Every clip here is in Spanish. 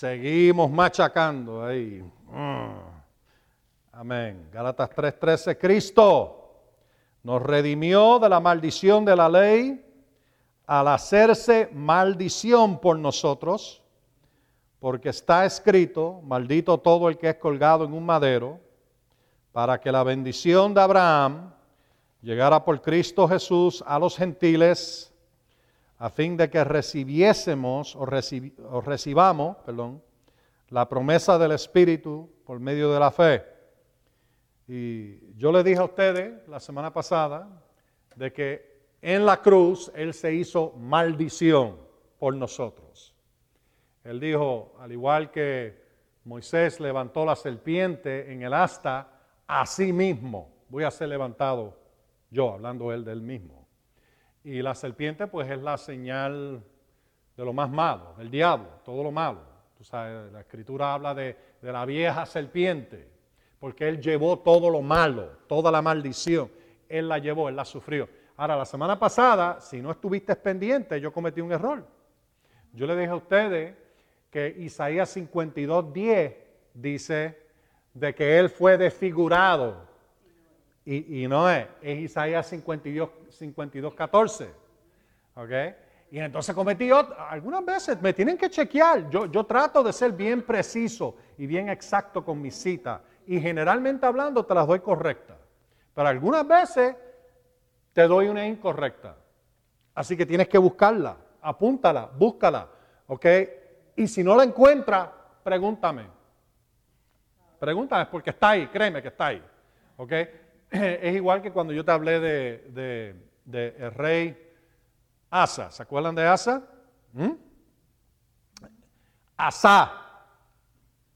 seguimos machacando ahí. Mm. Amén. Gálatas 3:13, Cristo nos redimió de la maldición de la ley al hacerse maldición por nosotros, porque está escrito, maldito todo el que es colgado en un madero, para que la bendición de Abraham llegara por Cristo Jesús a los gentiles, a fin de que recibiésemos o, o recibamos, perdón, la promesa del Espíritu por medio de la fe. Y yo le dije a ustedes la semana pasada de que en la cruz Él se hizo maldición por nosotros. Él dijo, al igual que Moisés levantó la serpiente en el asta, así mismo voy a ser levantado yo, hablando él del mismo. Y la serpiente pues es la señal de lo más malo, del diablo, todo lo malo. Tú sabes, la escritura habla de, de la vieja serpiente, porque Él llevó todo lo malo, toda la maldición. Él la llevó, Él la sufrió. Ahora, la semana pasada, si no estuviste pendiente, yo cometí un error. Yo le dije a ustedes que Isaías 52, 10 dice de que Él fue desfigurado. Y, no es, es Isaías 52, 52 14. ¿Ok? Y entonces cometí algunas veces, me tienen que chequear. Yo, yo trato de ser bien preciso y bien exacto con mi cita y generalmente hablando te las doy correctas. Pero algunas veces te doy una incorrecta. Así que tienes que buscarla, apúntala, búscala, ¿ok? Y si no la encuentras, pregúntame. Pregúntame porque está ahí, créeme que está ahí, ¿ok? Es igual que cuando yo te hablé de, el rey Asa. ¿Se acuerdan de Asa? ¿Mm? Asa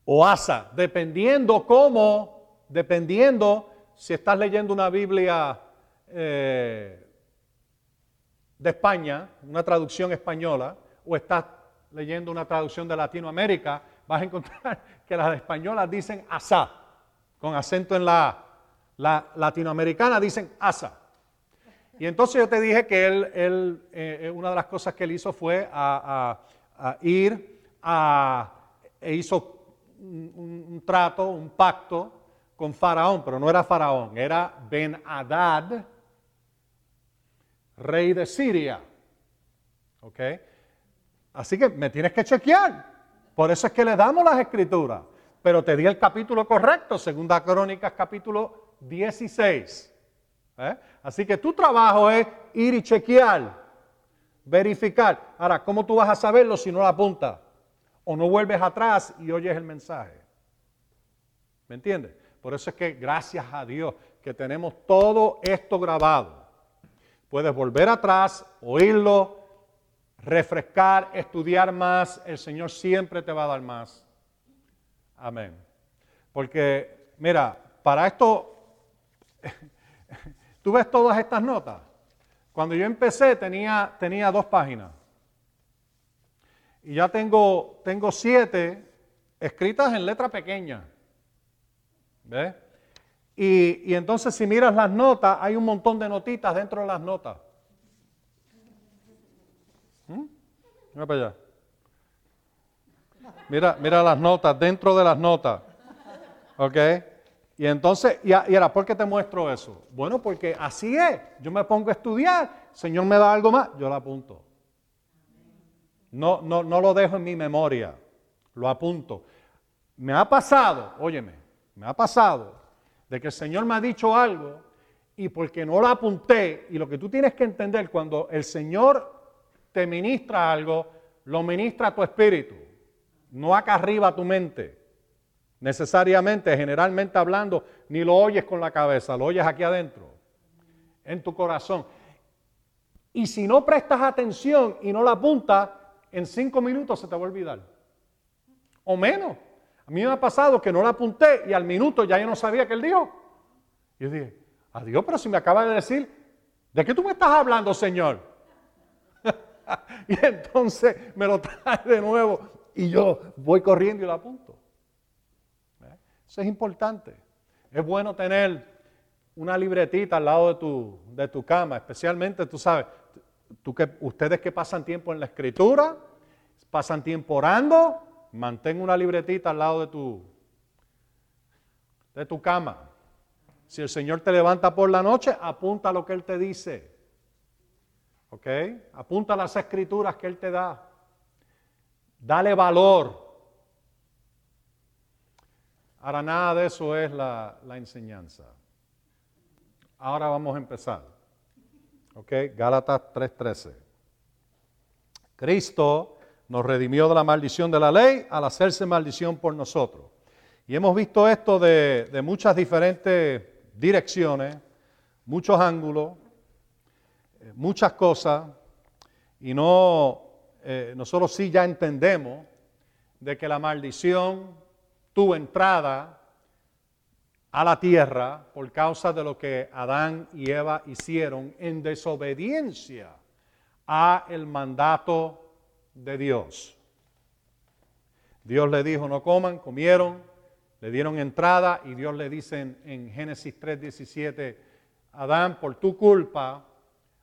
o Asa, dependiendo cómo, dependiendo si estás leyendo una Biblia eh, de España, una traducción española, o estás leyendo una traducción de Latinoamérica, vas a encontrar que las españolas dicen Asa, con acento en la. La latinoamericana dicen Asa. Y entonces yo te dije que él, él eh, una de las cosas que él hizo fue a, ir a, e hizo un, trato, un pacto con Faraón, pero no era Faraón, era Ben Hadad, rey de Siria. ¿Ok? Así que me tienes que chequear. Por eso es que le damos las escrituras. Pero te di el capítulo correcto, segunda Crónicas, capítulo 16. ¿Eh? Así que tu trabajo es ir y chequear, verificar. Ahora, ¿cómo tú vas a saberlo si no la apuntas? o no vuelves atrás y oyes el mensaje. ¿Me entiendes? Por eso es que gracias a Dios que tenemos todo esto grabado. Puedes volver atrás, oírlo, refrescar, estudiar más. El Señor siempre te va a dar más. Amén. Porque, mira, para esto, tú ves todas estas notas. Cuando yo empecé tenía, tenía dos páginas. Y ya tengo, tengo siete escritas en letra pequeña. ¿Ves? Y, y, entonces si miras las notas, hay un montón de notitas dentro de las notas. ¿Mm? Mira para allá. Mira, mira las notas, dentro de las notas. ¿Ok? Y entonces, y, ahora, ¿por qué te muestro eso? Bueno, porque así es. Yo me pongo a estudiar, Señor me da algo más, yo la apunto. No, no, no lo dejo en mi memoria, lo apunto. Me ha pasado, óyeme, me ha pasado de que el Señor me ha dicho algo y porque no lo apunté, y lo que tú tienes que entender cuando el Señor te ministra algo, lo ministra a tu espíritu, no acá arriba a tu mente. Necesariamente, generalmente hablando, ni lo oyes con la cabeza, lo oyes aquí adentro, en tu corazón. Y si no prestas atención y no la apuntas, en cinco minutos se te va a olvidar. O menos. A mí me ha pasado que no la apunté y al minuto ya yo no sabía que él dijo. Yo dije, adiós, pero si me acaba de decir, ¿de qué tú me estás hablando, Señor? y entonces me lo trae de nuevo y yo voy corriendo y lo apunto. Eso es importante. Es bueno tener una libretita al lado de tu, de tu cama, especialmente, tú sabes, tú que, ustedes que pasan tiempo en la escritura, pasan tiempo orando, mantén una libretita al lado de tu, de tu cama. Si el Señor te levanta por la noche, apunta lo que Él te dice. ¿Ok? Apunta las escrituras que Él te da. Dale valor. Ahora nada de eso es la, enseñanza. Ahora vamos a empezar. ¿Ok? Gálatas 3:13. Cristo nos redimió de la maldición de la ley al hacerse maldición por nosotros. Y hemos visto esto de, de muchas diferentes direcciones, muchos ángulos, eh, muchas cosas, y no, eh, nosotros sí ya entendemos de que la maldición tuvo entrada a la tierra por causa de lo que Adán y Eva hicieron en desobediencia a el mandato de Dios. Dios le dijo, no coman, comieron, le dieron entrada y Dios le dice en, en Génesis 3:17, Adán, por tu culpa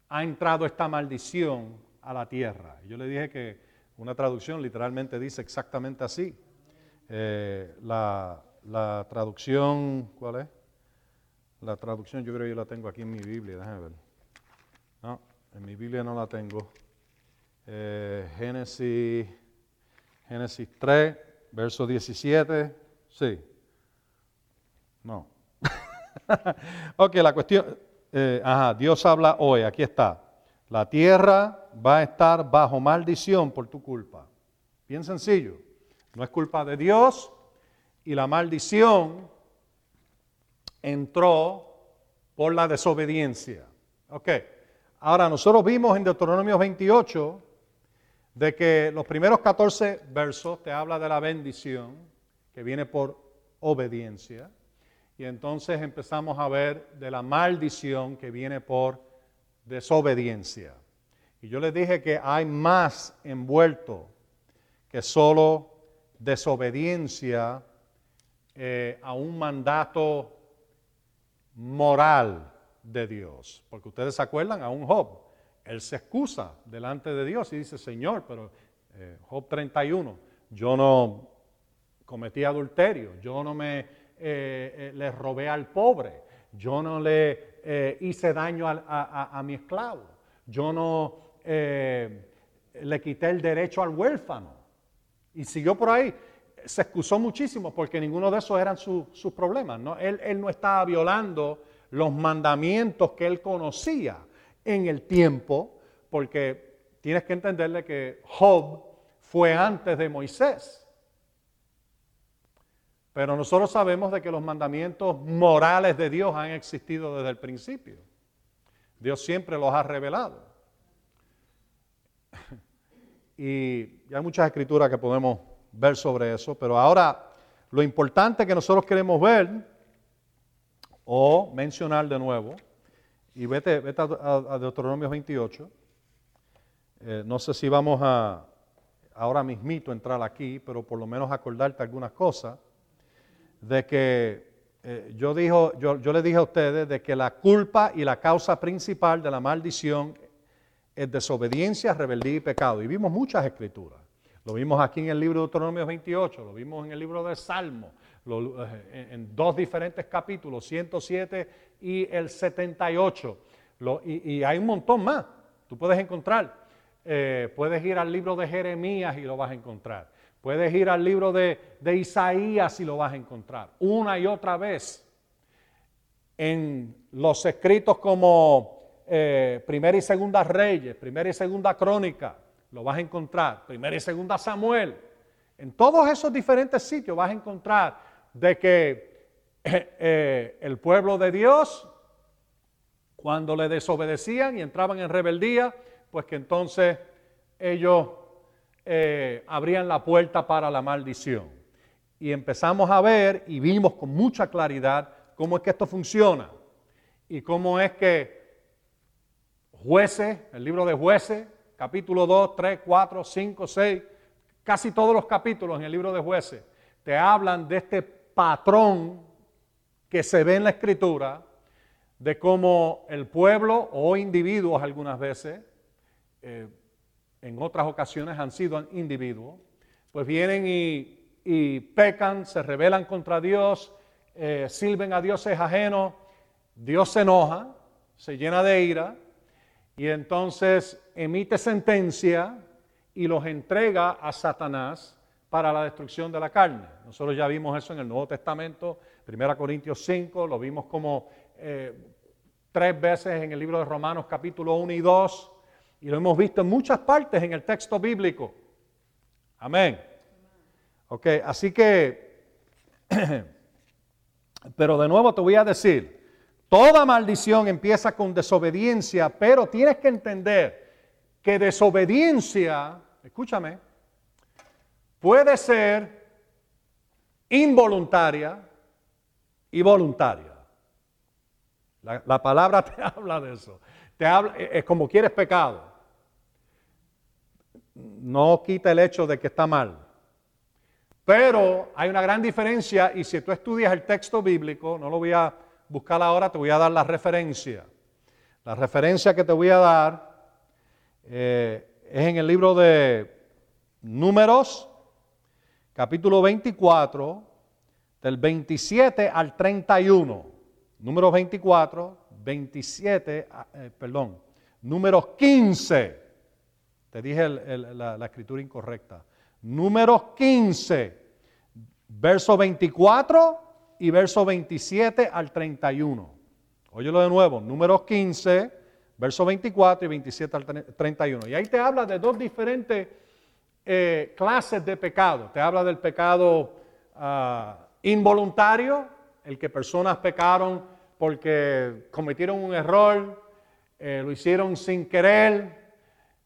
ha entrado esta maldición a la tierra. Yo le dije que una traducción literalmente dice exactamente así. Eh, la, la, traducción, ¿cuál es? La traducción yo creo que yo la tengo aquí en mi Biblia, déjame ver. No, en mi Biblia no la tengo. Eh, Génesis, Génesis 3, verso 17, sí. No. ok, la cuestión, eh, ajá, Dios habla hoy, aquí está. La tierra va a estar bajo maldición por tu culpa. Bien sencillo. No es culpa de Dios y la maldición entró por la desobediencia. Ok. Ahora, nosotros vimos en Deuteronomio 28 de que los primeros 14 versos te habla de la bendición que viene por obediencia. Y entonces empezamos a ver de la maldición que viene por desobediencia. Y yo les dije que hay más envuelto que solo desobediencia eh, a un mandato moral de Dios. Porque ustedes se acuerdan a un Job. Él se excusa delante de Dios y dice, Señor, pero eh, Job 31, yo no cometí adulterio, yo no me eh, le robé al pobre, yo no le hice daño a, mi esclavo, yo no le quité el derecho al huérfano. Y siguió por ahí. Se excusó muchísimo porque ninguno de esos eran sus problemas. ¿no? Él, él no estaba violando los mandamientos que él conocía en el tiempo, porque tienes que entenderle que Job fue antes de Moisés. Pero nosotros sabemos de que los mandamientos morales de Dios han existido desde el principio. Dios siempre los ha revelado. Y hay muchas escrituras que podemos ver sobre eso, pero ahora lo importante que nosotros queremos ver o mencionar de nuevo, y vete, vete a, Deuteronomio 28, eh, no sé si vamos a ahora mismito entrar aquí, pero por lo menos acordarte algunas cosas, de que eh, yo, dijo, yo, yo le dije a ustedes de que la culpa y la causa principal de la maldición es desobediencia, rebeldía y pecado. Y vimos muchas escrituras. Lo vimos aquí en el libro de Deuteronomio 28, lo vimos en el libro de Salmo, eh, en, dos diferentes capítulos, 107 y el 78. y, hay un montón más. Tú puedes encontrar. Eh, puedes ir al libro de Jeremías y lo vas a encontrar. Puedes ir al libro de, Isaías y lo vas a encontrar. Una y otra vez. En los escritos como eh, primera y segunda Reyes, primera y segunda Crónica, lo vas a encontrar, primera y segunda Samuel. En todos esos diferentes sitios vas a encontrar de que eh, eh, el pueblo de Dios, cuando le desobedecían y entraban en rebeldía, pues que entonces ellos abrían la puerta para la maldición. Y empezamos a ver y vimos con mucha claridad cómo es que esto funciona y cómo es que Jueces, el libro de Jueces, capítulo 2, 3, 4, 5, 6, casi todos los capítulos en el libro de Jueces te hablan de este patrón que se ve en la escritura de cómo el pueblo o individuos algunas veces, eh, en otras ocasiones han sido individuos, pues vienen y, pecan, se rebelan contra Dios, eh, sirven a dioses ajenos, Dios se enoja, se llena de ira y entonces emite sentencia y los entrega a Satanás para la destrucción de la carne. Nosotros ya vimos eso en el Nuevo Testamento, 1 Corintios 5, lo vimos como eh, tres veces en el libro de Romanos capítulo 1 y 2, y lo hemos visto en muchas partes en el texto bíblico. Amén. Ok, así que, pero de nuevo te voy a decir, toda maldición empieza con desobediencia, pero tienes que entender que desobediencia, escúchame, puede ser involuntaria y voluntaria. La, palabra te habla de eso. Te habla, es como quieres pecado no quita el hecho de que está mal. Pero hay una gran diferencia y si tú estudias el texto bíblico, no lo voy a buscar ahora, te voy a dar la referencia. La referencia que te voy a dar eh, es en el libro de Números, capítulo 24, del 27 al 31. Números 24, 27, eh, perdón, números 15 te dije la, escritura incorrecta. Números 15, verso 24 y verso 27 al 31. Óyelo de nuevo. Números 15, verso 24 y 27 al 31. Y ahí te habla de dos diferentes eh, clases de pecado. Te habla del pecado ah, involuntario, el que personas pecaron porque cometieron un error, eh, lo hicieron sin querer,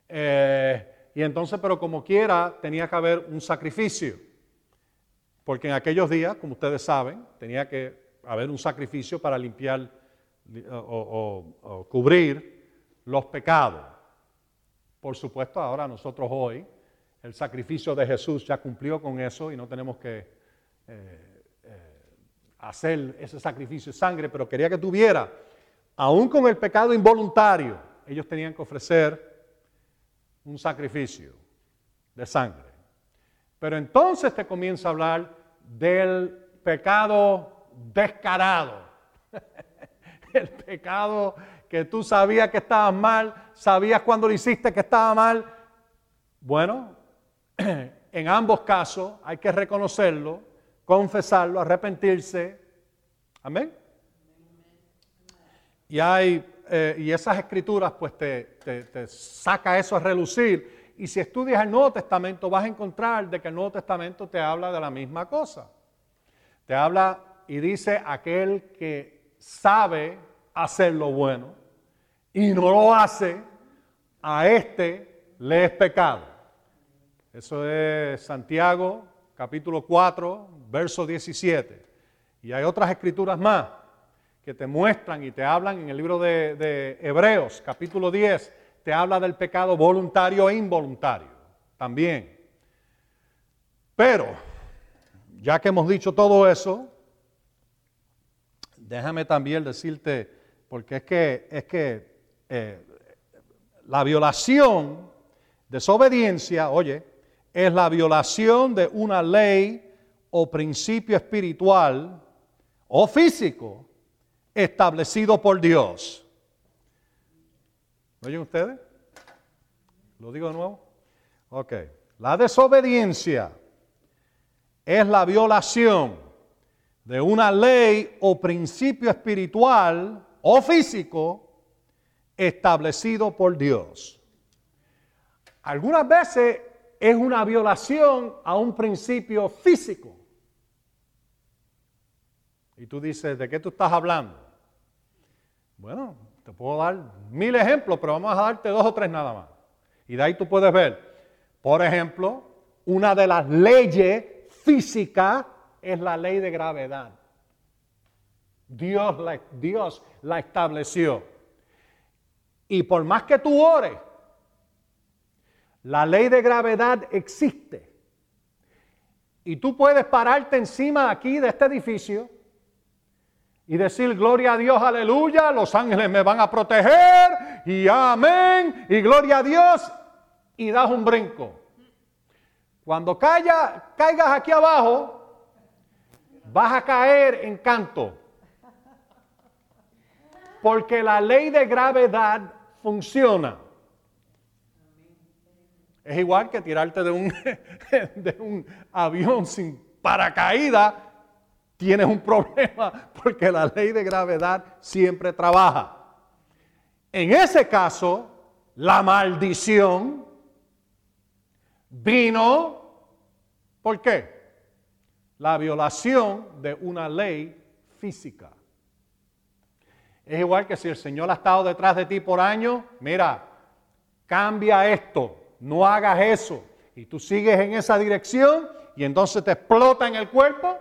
eh, y entonces, pero como quiera, tenía que haber un sacrificio. Porque en aquellos días, como ustedes saben, tenía que haber un sacrificio para limpiar o, cubrir los pecados. Por supuesto, ahora nosotros hoy, el sacrificio de Jesús ya cumplió con eso y no tenemos que eh, eh, hacer ese sacrificio de sangre, pero quería que tuviera, aún con el pecado involuntario, ellos tenían que ofrecer un sacrificio de sangre. Pero entonces te comienza a hablar del pecado descarado. El pecado que tú sabías que estaba mal, sabías cuando lo hiciste que estaba mal. Bueno, en ambos casos hay que reconocerlo, confesarlo, arrepentirse. Amén. Y hay eh, y esas escrituras pues te, saca eso a relucir. Y si estudias el Nuevo Testamento vas a encontrar de que el Nuevo Testamento te habla de la misma cosa. Te habla y dice aquel que sabe hacer lo bueno y no lo hace, a este le es pecado. Eso es Santiago capítulo 4, verso 17. Y hay otras escrituras más que te muestran y te hablan en el libro de, Hebreos, capítulo 10, te habla del pecado voluntario e involuntario también. Pero, ya que hemos dicho todo eso, déjame también decirte, porque es que, es que eh, la violación, desobediencia, oye, es la violación de una ley o principio espiritual o físico establecido por Dios. ¿Oyen ustedes? ¿Lo digo de nuevo? Ok. La desobediencia es la violación de una ley o principio espiritual o físico establecido por Dios. Algunas veces es una violación a un principio físico. Y tú dices, ¿de qué tú estás hablando? Bueno, te puedo dar mil ejemplos, pero vamos a darte dos o tres nada más. Y de ahí tú puedes ver, por ejemplo, una de las leyes físicas es la ley de gravedad. Dios la, Dios la estableció. Y por más que tú ores, la ley de gravedad existe. Y tú puedes pararte encima aquí, de este edificio, y decir gloria a Dios, aleluya, los ángeles me van a proteger y amén y gloria a Dios y das un brinco. Cuando caigas aquí abajo, vas a caer en canto. Porque la ley de gravedad funciona. Es igual que tirarte de un, de un avión sin paracaídas. Tienes un problema porque la ley de gravedad siempre trabaja. En ese caso, la maldición vino, ¿por qué? La violación de una ley física. Es igual que si el Señor ha estado detrás de ti por años, mira, cambia esto, no hagas eso. Y tú sigues en esa dirección y entonces te explota en el cuerpo.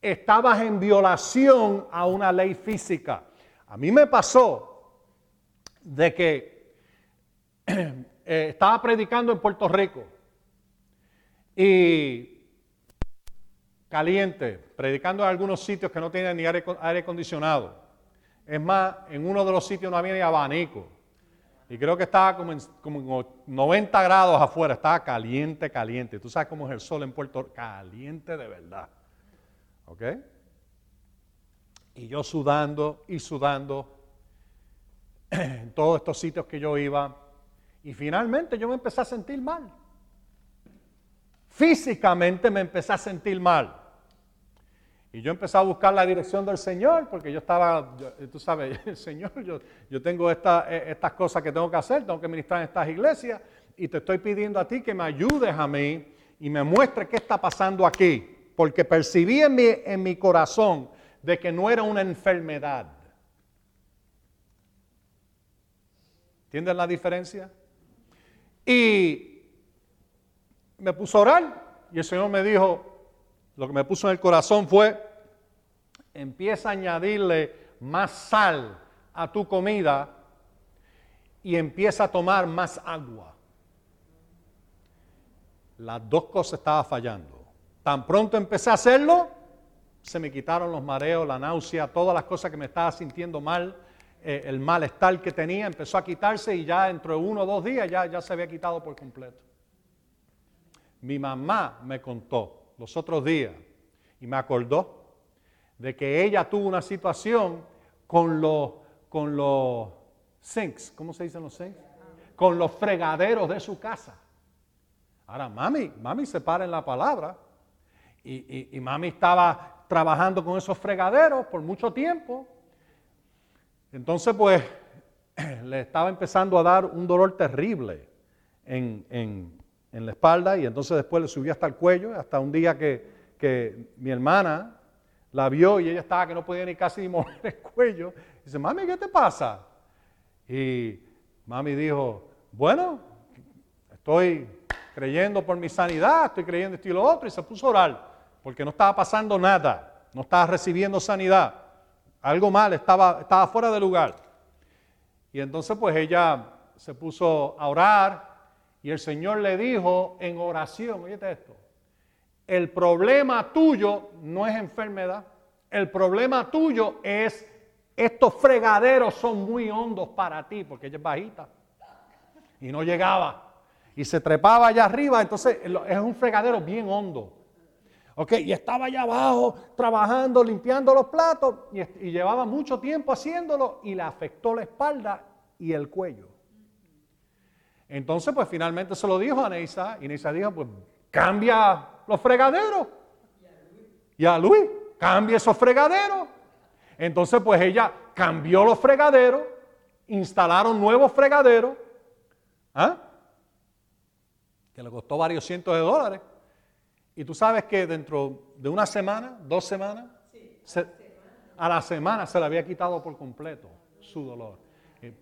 Estabas en violación a una ley física. A mí me pasó de que Eh, estaba predicando en Puerto Rico y caliente, predicando en algunos sitios que no tenían ni aire, acondicionado. Es más, en uno de los sitios no había ni abanico. Y creo que estaba como en, como 90 grados afuera, estaba caliente, caliente. Tú sabes cómo es el sol en Puerto Rico, caliente de verdad. ¿Ok? Y yo sudando y sudando en todos estos sitios que yo iba. Y finalmente yo me empecé a sentir mal. Físicamente me empecé a sentir mal. Y yo empecé a buscar la dirección del Señor, porque yo estaba, tú sabes, Señor, yo, yo tengo e, estas cosas que tengo que hacer, tengo que ministrar en estas iglesias, y te estoy pidiendo a ti que me ayudes a mí y me muestres qué está pasando aquí, porque percibí en mi, corazón de que no era una enfermedad. ¿Entienden la diferencia? Y me puso a orar y el Señor me dijo, lo que me puso en el corazón fue, empieza a añadirle más sal a tu comida y empieza a tomar más agua. Las dos cosas estaban fallando. Tan pronto empecé a hacerlo, se me quitaron los mareos, la náusea, todas las cosas que me estaba sintiendo mal eh, el malestar que tenía empezó a quitarse y ya dentro de uno o dos días ya, ya se había quitado por completo. Mi mamá me contó los otros días y me acordó de que ella tuvo una situación con los, con los sinks, ¿cómo se dicen los sinks? Con los fregaderos de su casa. Ahora, mami, mami se para en la palabra y, y mami estaba trabajando con esos fregaderos por mucho tiempo entonces, pues, le estaba empezando a dar un dolor terrible en, la espalda y entonces después le subió hasta el cuello, hasta un día que, mi hermana la vio y ella estaba que no podía ni casi mover el cuello. dice, mami, ¿qué te pasa? Y mami dijo, bueno, estoy creyendo por mi sanidad, estoy creyendo esto y lo otro, y se puso a orar, porque no estaba pasando nada, no estaba recibiendo sanidad. Algo mal, estaba, estaba fuera de lugar. Y entonces pues ella se puso a orar y el Señor le dijo en oración, oye esto, el problema tuyo no es enfermedad, el problema tuyo es estos fregaderos son muy hondos para ti, porque ella es bajita y no llegaba. Y se trepaba allá arriba, entonces es un fregadero bien hondo. Y estaba allá abajo trabajando, limpiando los platos y, llevaba mucho tiempo haciéndolo y le afectó la espalda y el cuello. Entonces, pues finalmente se lo dijo a Neisa y Neisa dijo, pues cambia los fregaderos. Y a Luis, cambia esos fregaderos. Entonces, pues ella cambió los fregaderos, instalaron nuevos fregaderos, ¿ah? que le costó varios cientos de dólares. Y tú sabes que dentro de una semana, dos semanas, a la semana se le había quitado por completo su dolor.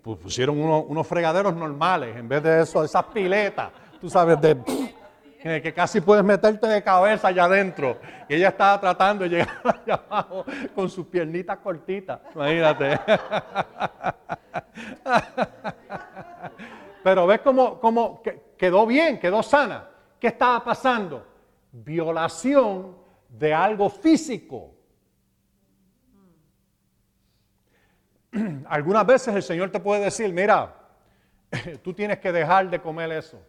Pues pusieron unos, fregaderos normales en vez de eso, esas piletas, tú sabes, de, que casi puedes meterte de cabeza allá adentro. Y ella estaba tratando de llegar allá abajo con sus piernitas cortitas, imagínate. Pero ves cómo, cómo quedó bien, quedó sana. ¿Qué estaba pasando? Violación de algo físico. Algunas veces el Señor te puede decir, mira, tú tienes que dejar de comer eso.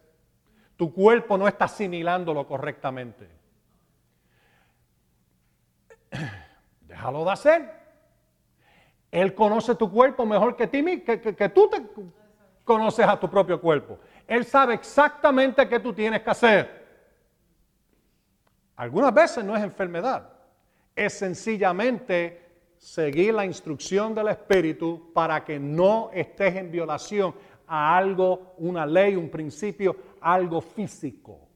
Tu cuerpo no está asimilándolo correctamente. Déjalo de hacer. Él conoce tu cuerpo mejor que, ti, que, que, tú te conoces a tu propio cuerpo. Él sabe exactamente qué tú tienes que hacer. Algunas veces no es enfermedad, es sencillamente seguir la instrucción del Espíritu para que no estés en violación a algo, una ley, un principio, algo físico.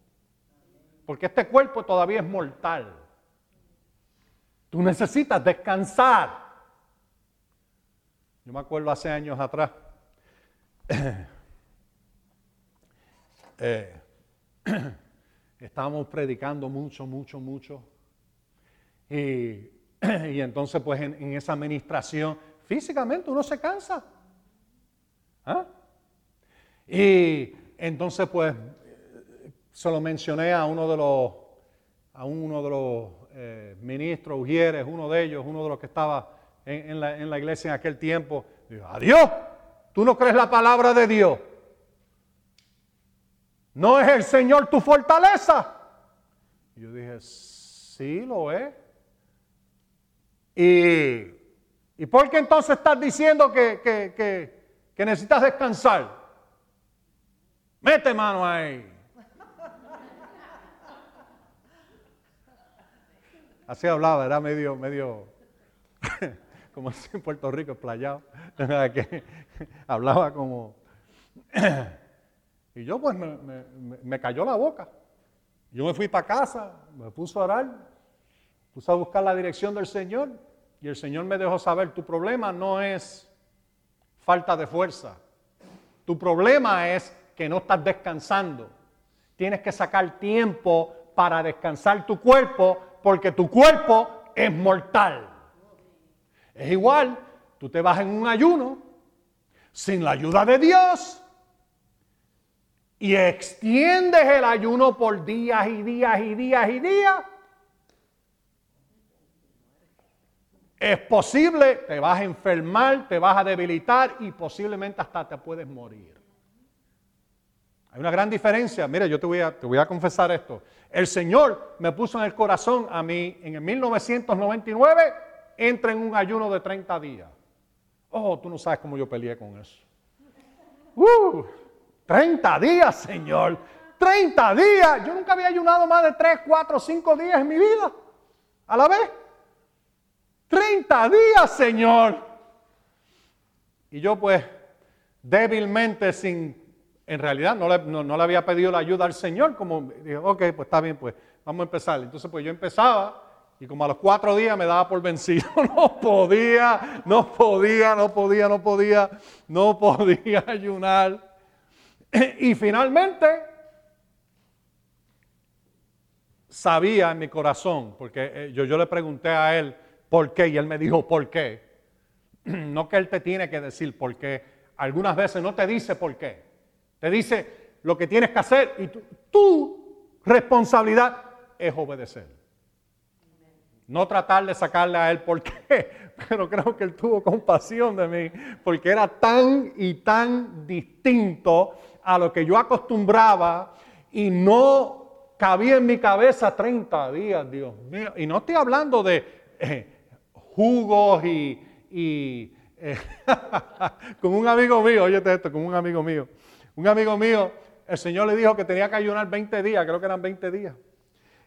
Porque este cuerpo todavía es mortal. Tú necesitas descansar. Yo me acuerdo hace años atrás, eh, estábamos predicando mucho, mucho, mucho. Y, entonces, pues en, esa administración, físicamente uno se cansa. ¿Ah? Y entonces, pues, se lo mencioné a uno de los, a uno de los eh, ministros, Ujieres, uno de ellos, uno de los que estaba en, la, iglesia en aquel tiempo. Dijo, adiós, tú no crees la palabra de Dios. ¿No es el Señor tu fortaleza? Yo dije, sí lo es. ¿Y, ¿y por qué entonces estás diciendo que, que necesitas descansar? Mete mano ahí. Así hablaba, era medio, medio, como en Puerto Rico, explayado. que hablaba como... y yo pues me, cayó la boca. Yo me fui para casa, me puse a orar, puse a buscar la dirección del Señor y el Señor me dejó saber, tu problema no es falta de fuerza, tu problema es que no estás descansando. Tienes que sacar tiempo para descansar tu cuerpo porque tu cuerpo es mortal. Es igual, tú te vas en un ayuno sin la ayuda de Dios y extiendes el ayuno por días y días y días y días. Es posible, te vas a enfermar, te vas a debilitar y posiblemente hasta te puedes morir. Hay una gran diferencia. Mira, yo te voy, a, te voy a confesar esto. El Señor me puso en el corazón a mí en el 1999 entra en un ayuno de 30 días. Oh, tú no sabes cómo yo peleé con eso. Uh, 30 días, Señor. 30 días. Yo nunca había ayunado más de 3, 4, 5 días en mi vida. A la vez. 30 días, Señor. Y yo pues débilmente, sin, en realidad no le, no le, había pedido la ayuda al Señor, como dije, ok, pues está bien, pues vamos a empezar. Entonces pues yo empezaba y como a los cuatro días me daba por vencido. No podía, no podía, no podía, no podía, no podía ayunar. Y finalmente sabía en mi corazón, porque eh, yo, yo le pregunté a él por qué y él me dijo por qué. No que él te tiene que decir por qué. Algunas veces no te dice por qué. Te dice lo que tienes que hacer y tu responsabilidad es obedecer. No tratar de sacarle a él por qué, pero creo que él tuvo compasión de mí, porque era tan y tan distinto a lo que yo acostumbraba y no cabía en mi cabeza 30 días, Dios mío. Y no estoy hablando de eh, jugos y, y eh, con un amigo mío, oye esto, con un amigo mío. Un amigo mío, el Señor le dijo que tenía que ayunar 20 días, creo que eran 20 días.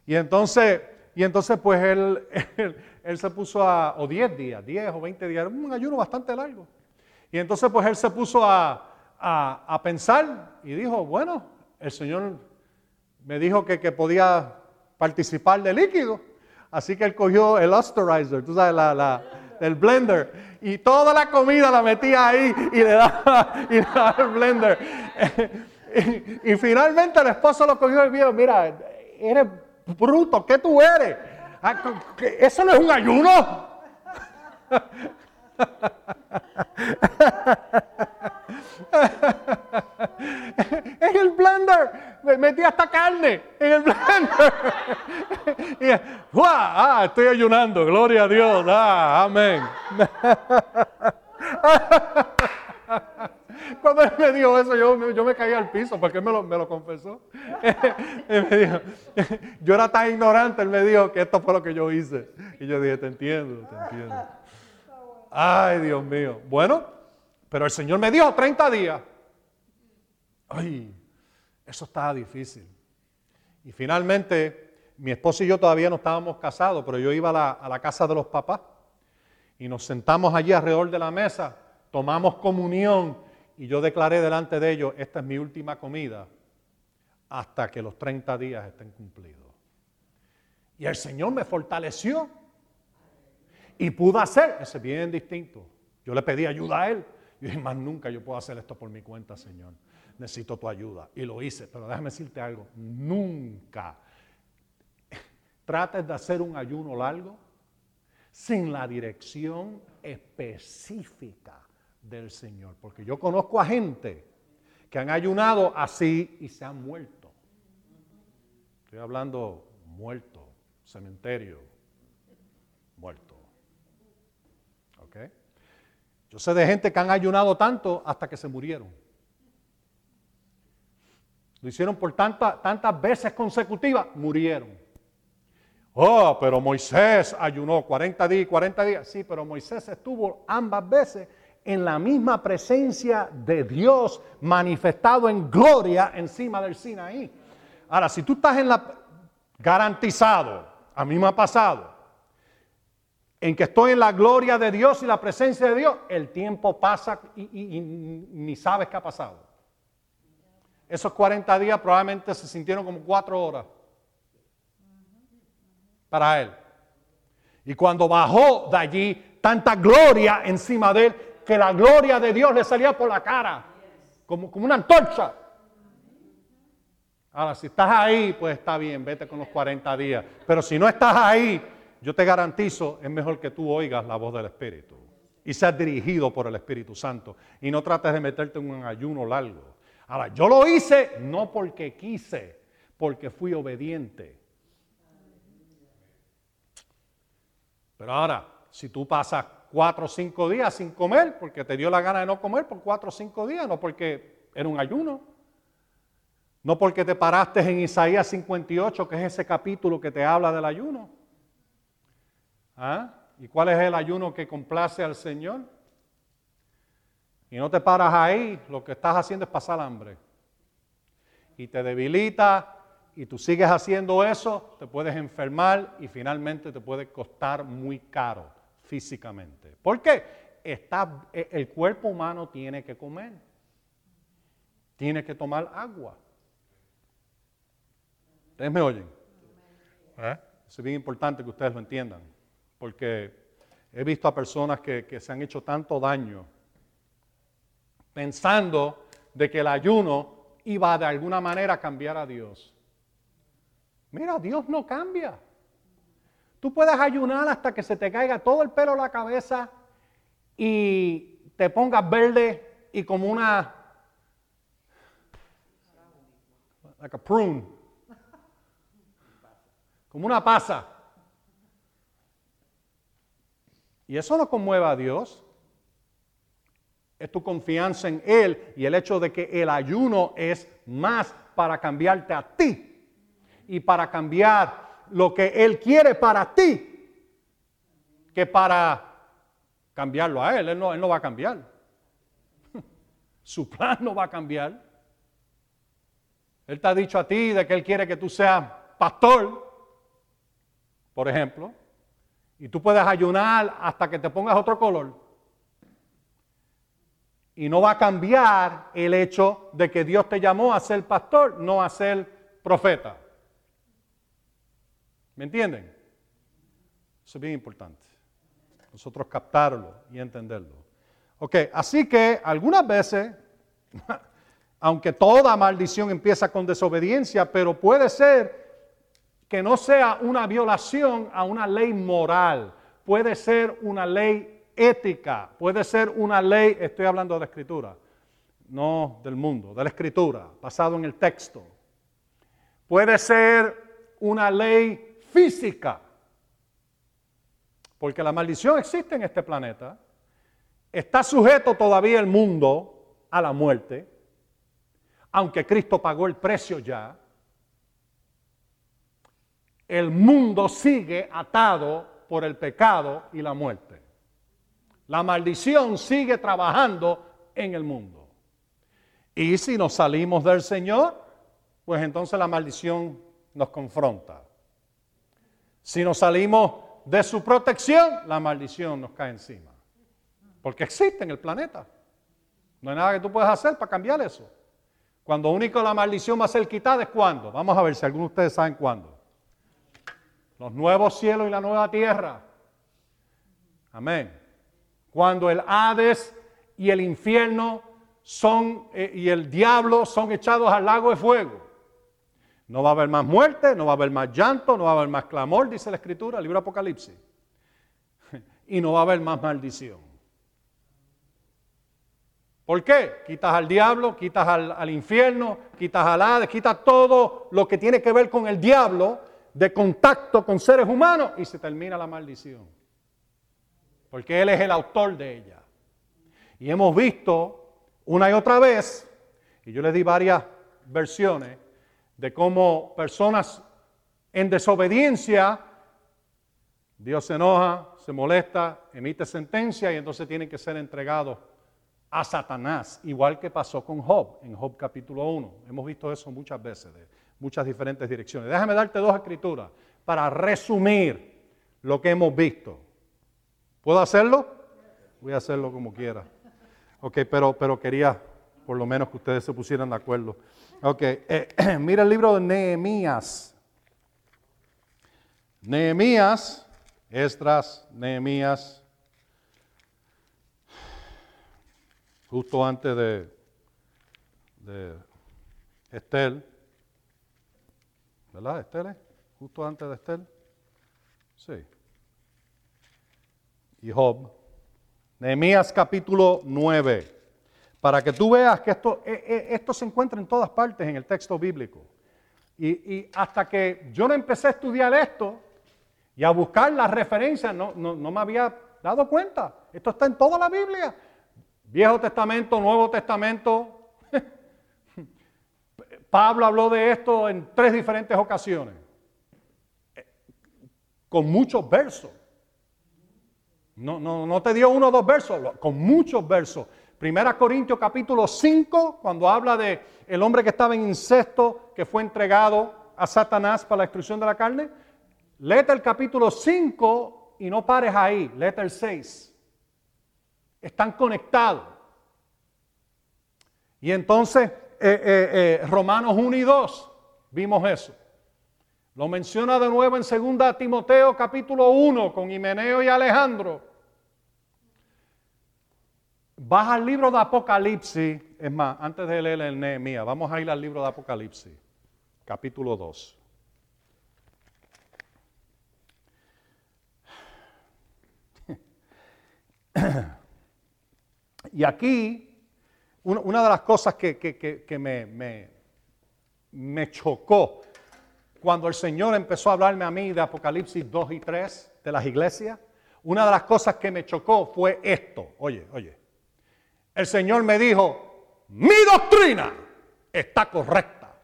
Y entonces y entonces pues él, él, se puso a, o 10 días, 10 o 20 días, un ayuno bastante largo. Y entonces pues él se puso a, a, pensar y dijo, bueno, el Señor me dijo que, que, podía participar de líquido. Así que él cogió el osterizer, tú sabes, la, blender, y toda la comida la metía ahí y le daba, y le daba el blender. y, y, finalmente el esposo lo cogió y dijo, mira, eres bruto, ¿qué tú eres? Ah, ¿Eso no es un ayuno? en el blender, me metí hasta carne en el blender. y, ah, estoy ayunando, gloria a Dios, ah, amén. Cuando él me dijo eso, yo, me caí al piso porque él me lo, me lo confesó. yo era tan ignorante, él me dijo que esto fue lo que yo hice. Y yo dije, te entiendo, te entiendo. Ay, Dios mío. Bueno, pero el Señor me dijo 30 días. Ay, eso estaba difícil. Y finalmente, mi esposo y yo todavía no estábamos casados, pero yo iba a la, casa de los papás y nos sentamos allí alrededor de la mesa, tomamos comunión y yo declaré delante de ellos, esta es mi última comida hasta que los 30 días estén cumplidos. Y el Señor me fortaleció y pudo hacer, ese bien distinto. Yo le pedí ayuda a Él. Y dije, más nunca yo puedo hacer esto por mi cuenta, Señor. Necesito tu ayuda. Y lo hice. Pero déjame decirte algo, nunca trates de hacer un ayuno largo sin la dirección específica del Señor. Porque yo conozco a gente que han ayunado así y se han muerto. Estoy hablando muerto, cementerio, muerto. ¿Ok? Yo sé de gente que han ayunado tanto hasta que se murieron. Lo hicieron por tantas veces consecutivas, murieron. Oh, pero Moisés ayunó 40 días y 40 días. Sí, pero Moisés estuvo ambas veces en la misma presencia de Dios manifestado en gloria encima del Sinaí. Ahora, si tú estás en la garantizado, a mí me ha pasado, en que estoy en la gloria de Dios y la presencia de Dios, el tiempo pasa y, ni sabes qué ha pasado. Esos 40 días probablemente se sintieron como cuatro horas para él. Y cuando bajó de allí, tanta gloria encima de él, que la gloria de Dios le salía por la cara, como, como una antorcha. Ahora, si estás ahí, pues está bien, vete con los 40 días. Pero si no estás ahí, yo te garantizo, es mejor que tú oigas la voz del Espíritu y seas dirigido por el Espíritu Santo y no trates de meterte en un ayuno largo. Ahora, yo lo hice no porque quise, porque fui obediente. Pero ahora, si tú pasas cuatro o cinco días sin comer, porque te dio la gana de no comer por cuatro o cinco días, no porque era un ayuno, no porque te paraste en Isaías 58, que es ese capítulo que te habla del ayuno. ¿Ah? ¿Y cuál es el ayuno que complace al Señor? Y no te paras ahí, lo que estás haciendo es pasar hambre. Y te debilita y tú sigues haciendo eso, te puedes enfermar y finalmente te puede costar muy caro físicamente. ¿Por qué? Está, e, el cuerpo humano tiene que comer, tiene que tomar agua. ¿Ustedes me oyen? ¿Eh? Es bien importante que ustedes lo entiendan, porque he visto a personas que, que se han hecho tanto daño pensando de que el ayuno iba de alguna manera a cambiar a Dios. Mira, Dios no cambia. Tú puedes ayunar hasta que se te caiga todo el pelo a la cabeza y te pongas verde y como una like a prune, como una pasa. Y eso no conmueve a Dios. Es tu confianza en Él y el hecho de que el ayuno es más para cambiarte a ti y para cambiar lo que Él quiere para ti que para cambiarlo a Él. Él no, él no va a cambiar. Su plan no va a cambiar. Él te ha dicho a ti de que Él quiere que tú seas pastor, por ejemplo, y tú puedes ayunar hasta que te pongas otro color. Y no va a cambiar el hecho de que Dios te llamó a ser pastor, no a ser profeta. ¿Me entienden? Eso es bien importante. Nosotros captarlo y entenderlo. Ok, así que algunas veces, aunque toda maldición empieza con desobediencia, pero puede ser que no sea una violación a una ley moral, puede ser una ley ética, puede ser una ley, estoy hablando de escritura, no del mundo, de la escritura, basado en el texto. Puede ser una ley física. Porque la maldición existe en este planeta. Está sujeto todavía el mundo a la muerte, aunque Cristo pagó el precio ya, el mundo sigue atado por el pecado y la muerte. La maldición sigue trabajando en el mundo. Y si nos salimos del Señor, pues entonces la maldición nos confronta. Si nos salimos de su protección, la maldición nos cae encima. Porque existe en el planeta. No hay nada que tú puedas hacer para cambiar eso. Cuando único la maldición va a ser quitada es cuando. Vamos a ver si algunos de ustedes saben cuándo. Los nuevos cielos y la nueva tierra. Amén. Cuando el Hades y el infierno son eh, y el diablo son echados al lago de fuego. No va a haber más muerte, no va a haber más llanto, no va a haber más clamor, dice la Escritura, el libro Apocalipsis. Y no va a haber más maldición. ¿Por qué? Quitas al diablo, quitas al, al infierno, quitas al Hades, quitas todo lo que tiene que ver con el diablo de contacto con seres humanos y se termina la maldición. Porque Él es el autor de ella. Y hemos visto una y otra vez, y yo les di varias versiones, de cómo personas en desobediencia, Dios se enoja, se molesta, emite sentencia y entonces tienen que ser entregados a Satanás, igual que pasó con Job en Job capítulo 1. Hemos visto eso muchas veces, de muchas diferentes direcciones. Déjame darte dos escrituras para resumir lo que hemos visto. ¿Puedo hacerlo? Voy a hacerlo como quiera. Ok, pero, pero quería por lo menos que ustedes se pusieran de acuerdo. Ok, eh, mira el libro de Nehemías. Nehemías, Esdras, Nehemías, justo antes de, de Estel, ¿verdad? Estel, justo antes de Estel. Sí. Y Job. Nehemías capítulo 9 para que tú veas que esto, eh, eh, esto se encuentra en todas partes en el texto bíblico. Y, hasta que yo no empecé a estudiar esto y a buscar las referencias, no, no, no me había dado cuenta. Esto está en toda la Biblia. Viejo Testamento, Nuevo Testamento. Pablo habló de esto en tres diferentes ocasiones, con muchos versos. No, no, no te dio uno o dos versos, con muchos versos. Primera Corintios capítulo 5, cuando habla de el hombre que estaba en incesto, que fue entregado a Satanás para la destrucción de la carne. Léete el capítulo 5 y no pares ahí, léete el 6. Están conectados. Y entonces, eh, eh, eh, Romanos 1 y 2, vimos eso. Lo menciona de nuevo en 2 Timoteo capítulo 1 con Himeneo y Alejandro. Vas al libro de Apocalipsis, es más, antes de leer el Nehemías, vamos a ir al libro de Apocalipsis, capítulo 2. Y aquí, una de las cosas que, me, me, chocó cuando el Señor empezó a hablarme a mí de Apocalipsis 2 y 3 de las iglesias, una de las cosas que me chocó fue esto. Oye, oye, el Señor me dijo, mi doctrina está correcta.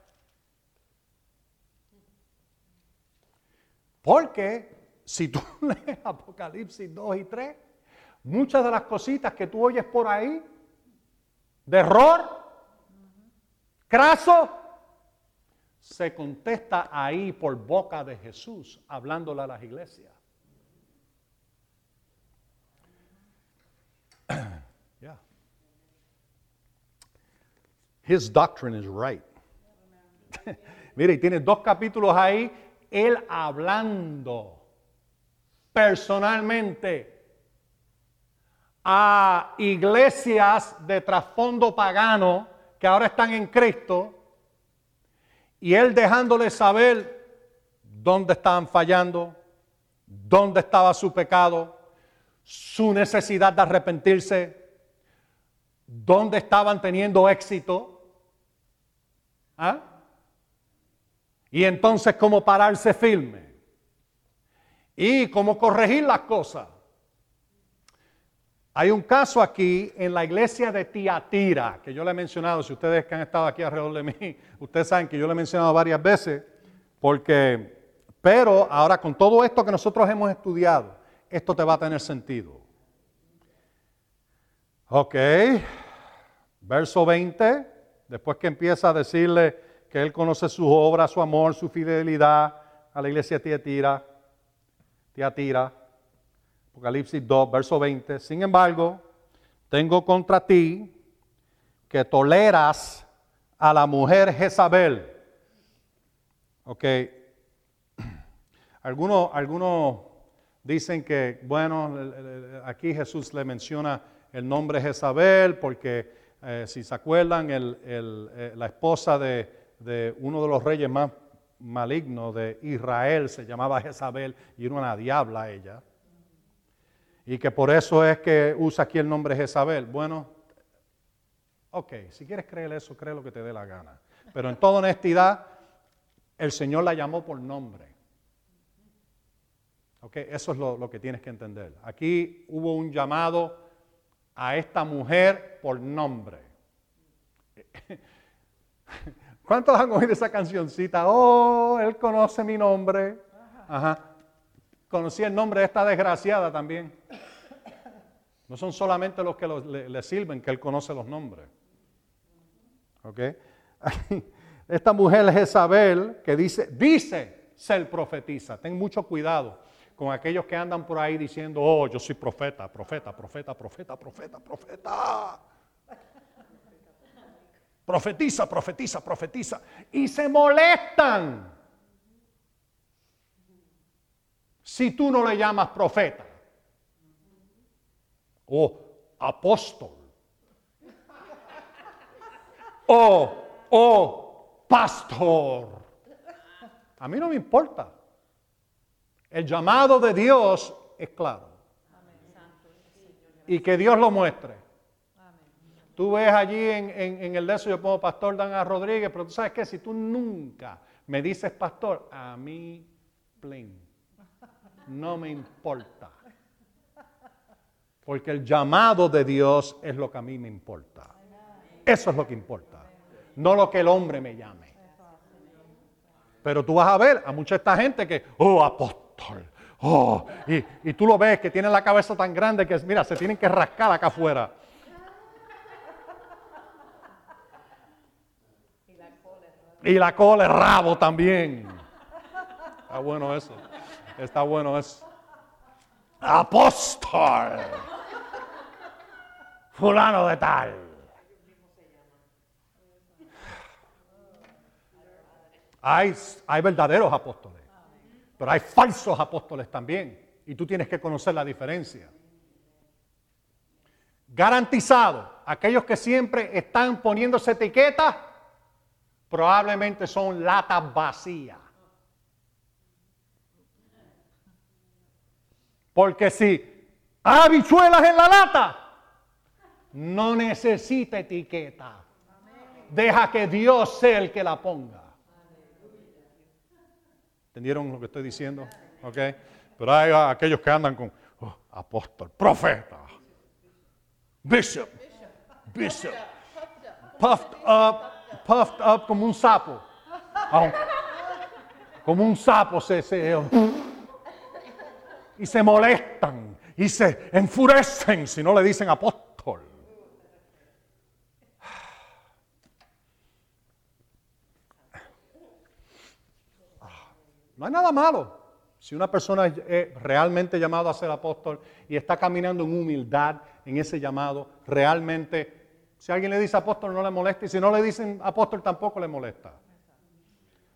Porque si tú lees Apocalipsis 2 y 3, muchas de las cositas que tú oyes por ahí, de error, craso, se contesta ahí por boca de Jesús, hablándole a las iglesias. His doctrine is right. Mire, tiene dos capítulos ahí, él hablando personalmente a iglesias de trasfondo pagano que ahora están en Cristo y él dejándoles saber dónde estaban fallando, dónde estaba su pecado, su necesidad de arrepentirse, dónde estaban teniendo éxito ¿Ah? Y entonces cómo pararse firme. Y cómo corregir las cosas. Hay un caso aquí en la iglesia de Tiatira, que yo le he mencionado, si ustedes que han estado aquí alrededor de mí, ustedes saben que yo le he mencionado varias veces, porque, pero ahora con todo esto que nosotros hemos estudiado, esto te va a tener sentido. Ok, verso 20, después que empieza a decirle que él conoce su obra, su amor, su fidelidad a la iglesia de Tiatira, Tiatira, Apocalipsis 2, verso 20. Sin embargo, tengo contra ti que toleras a la mujer Jezabel. Ok. Algunos, algunos dicen que, bueno, aquí Jesús le menciona el nombre Jezabel porque, eh, si se acuerdan, eh, la esposa de, de uno de los reyes más malignos de Israel se llamaba Jezabel y era una diabla ella y que por eso es que usa aquí el nombre Jezabel. Bueno, ok, si quieres creer eso, cree lo que te dé la gana. Pero en toda honestidad, el Señor la llamó por nombre. Ok, eso es lo, lo que tienes que entender. Aquí hubo un llamado a esta mujer por nombre. ¿Cuántos han oído esa cancioncita? Oh, él conoce mi nombre. Ajá conocí el nombre de esta desgraciada también. No son solamente los que le, sirven, que él conoce los nombres. ¿Ok? Esta mujer Jezabel que dice, dice ser profetiza. Ten mucho cuidado con aquellos que andan por ahí diciendo, oh, yo soy profeta, profeta, profeta, profeta, profeta, profeta. Profetiza, profetiza, profetiza. Y se molestan si tú no le llamas profeta o apóstol o, o pastor. A mí no me importa. El llamado de Dios es claro. Y que Dios lo muestre. Tú ves allí en, en, el de yo pongo pastor Dana Rodríguez, pero tú sabes que si tú nunca me dices pastor, a mí, plain no me importa. Porque el llamado de Dios es lo que a mí me importa. Eso es lo que importa. No lo que el hombre me llame. Pero tú vas a ver a mucha esta gente que, oh, apóstol, oh, y, y tú lo ves que tiene la cabeza tan grande que, mira, se tienen que rascar acá afuera. Y la cola es rabo también. Está bueno eso. Está bueno, es apóstol. Fulano de tal. Hay, hay verdaderos apóstoles, pero hay falsos apóstoles también. Y tú tienes que conocer la diferencia. Garantizado, aquellos que siempre están poniéndose etiquetas, probablemente son latas vacías. Porque si habichuelas en la lata, no necesita etiqueta. Deja que Dios sea el que la ponga. ¿Entendieron lo que estoy diciendo? ¿Ok? Pero hay aquellos que andan con oh, apóstol, profeta, bishop, bishop, puffed up, puffed up como un sapo. como un sapo se, se y se molestan y se enfurecen si no le dicen apóstol. No hay nada malo si una persona es realmente llamada a ser apóstol y está caminando en humildad en ese llamado, realmente, si alguien le dice apóstol no le molesta y si no le dicen apóstol tampoco le molesta.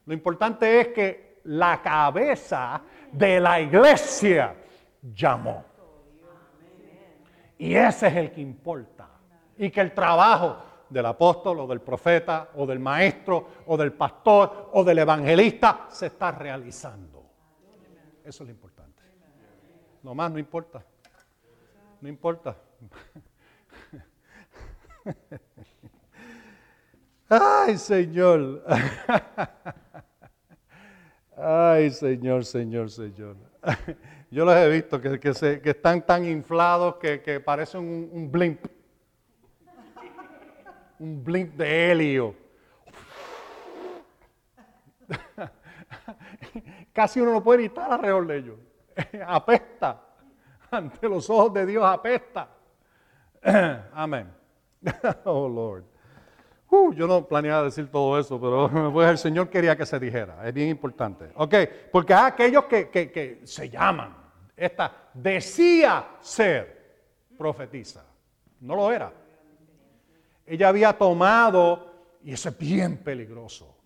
Lo importante es que la cabeza de la iglesia llamó. Y ese es el que importa. Y que el trabajo del apóstol o del profeta o del maestro o del pastor o del evangelista se está realizando. Eso es lo importante. No más no importa. No importa. Ay, Señor. Ay, Señor, Señor, Señor. yo los he visto que, están tan inflados que, parecen un, blimp. Un blimp de helio. Casi uno no puede estar alrededor de ellos. apesta. Ante los ojos de Dios apesta. Amén. oh Lord. Uh, yo no planeaba decir todo eso, pero pues el Señor quería que se dijera. Es bien importante. Ok, porque hay aquellos que, que, que se llaman. Esta decía ser profetisa. No lo era. Ella había tomado, y eso es bien peligroso,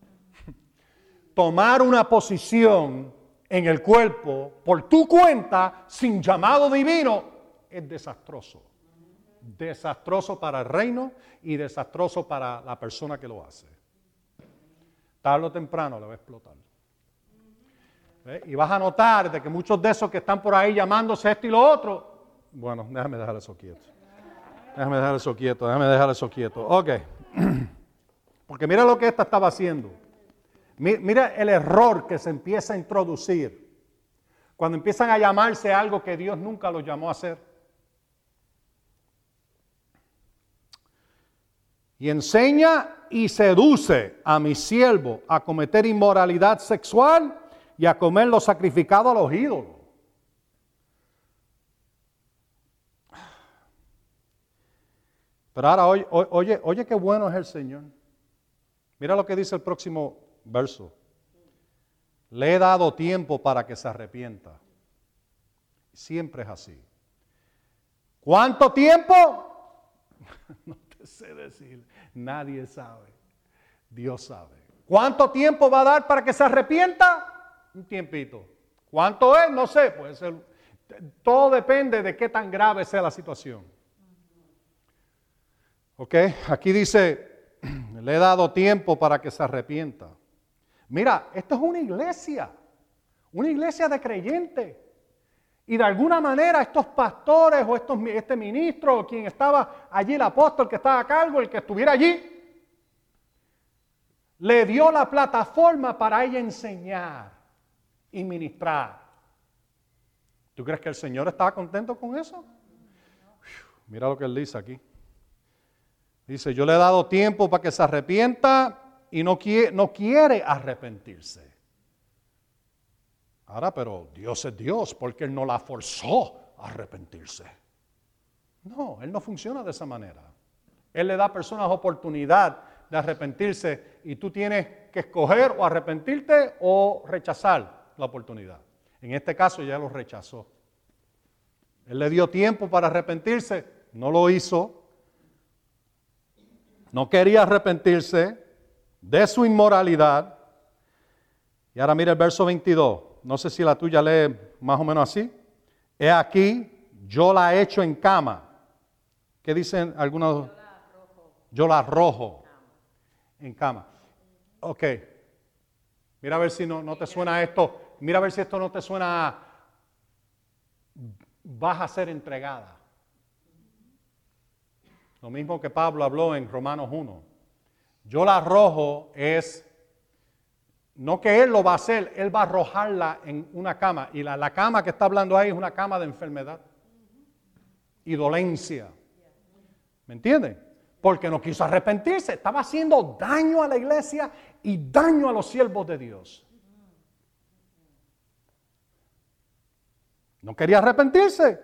tomar una posición en el cuerpo por tu cuenta sin llamado divino es desastroso. Desastroso para el reino y desastroso para la persona que lo hace. Tarde o temprano le va a explotar. Y vas a notar de que muchos de esos que están por ahí llamándose esto y lo otro, bueno, déjame dejar eso quieto. Déjame dejar eso quieto, déjame dejar eso quieto. Ok. Porque mira lo que esta estaba haciendo. Mira el error que se empieza a introducir cuando empiezan a llamarse algo que Dios nunca los llamó a hacer. Y enseña y seduce a mi siervo a cometer inmoralidad sexual y a comer lo sacrificado a los ídolos. Pero ahora oye, oye, oye qué bueno es el Señor. Mira lo que dice el próximo verso. Le he dado tiempo para que se arrepienta. Siempre es así. ¿Cuánto tiempo? no te sé decir. Nadie sabe. Dios sabe. ¿Cuánto tiempo va a dar para que se arrepienta? Un tiempito. ¿Cuánto es? No sé. Puede ser. Todo depende de qué tan grave sea la situación. Ok, aquí dice, le he dado tiempo para que se arrepienta. Mira, esto es una iglesia, una iglesia de creyentes. Y de alguna manera estos pastores o estos, este ministro o quien estaba allí, el apóstol que estaba a cargo, el que estuviera allí, le dio la plataforma para ella enseñar y ministrar. ¿Tú crees que el Señor estaba contento con eso? mira lo que él dice aquí. Dice, yo le he dado tiempo para que se arrepienta y no no quiere arrepentirse. Ahora, pero Dios es Dios porque Él no la forzó a arrepentirse. No, Él no funciona de esa manera. Él le da a personas oportunidad de arrepentirse y tú tienes que escoger o arrepentirte o rechazar la oportunidad. En este caso ya lo rechazó. Él le dio tiempo para arrepentirse, no lo hizo. No quería arrepentirse, de su inmoralidad. Y ahora mira el verso 22. No sé si la tuya lee más o menos así. He aquí, yo la he hecho en cama. ¿Qué dicen algunos? Yo la arrojo en cama. Ok. Mira a ver si no, no te suena esto. Mira a ver si esto no te suena. Vas a ser entregada. Lo mismo que Pablo habló en Romanos 1. Yo la arrojo es, no que Él lo va a hacer, Él va a arrojarla en una cama. Y la, la cama que está hablando ahí es una cama de enfermedad y dolencia. ¿Me entienden? Porque no quiso arrepentirse, estaba haciendo daño a la iglesia y daño a los siervos de Dios. No quería arrepentirse.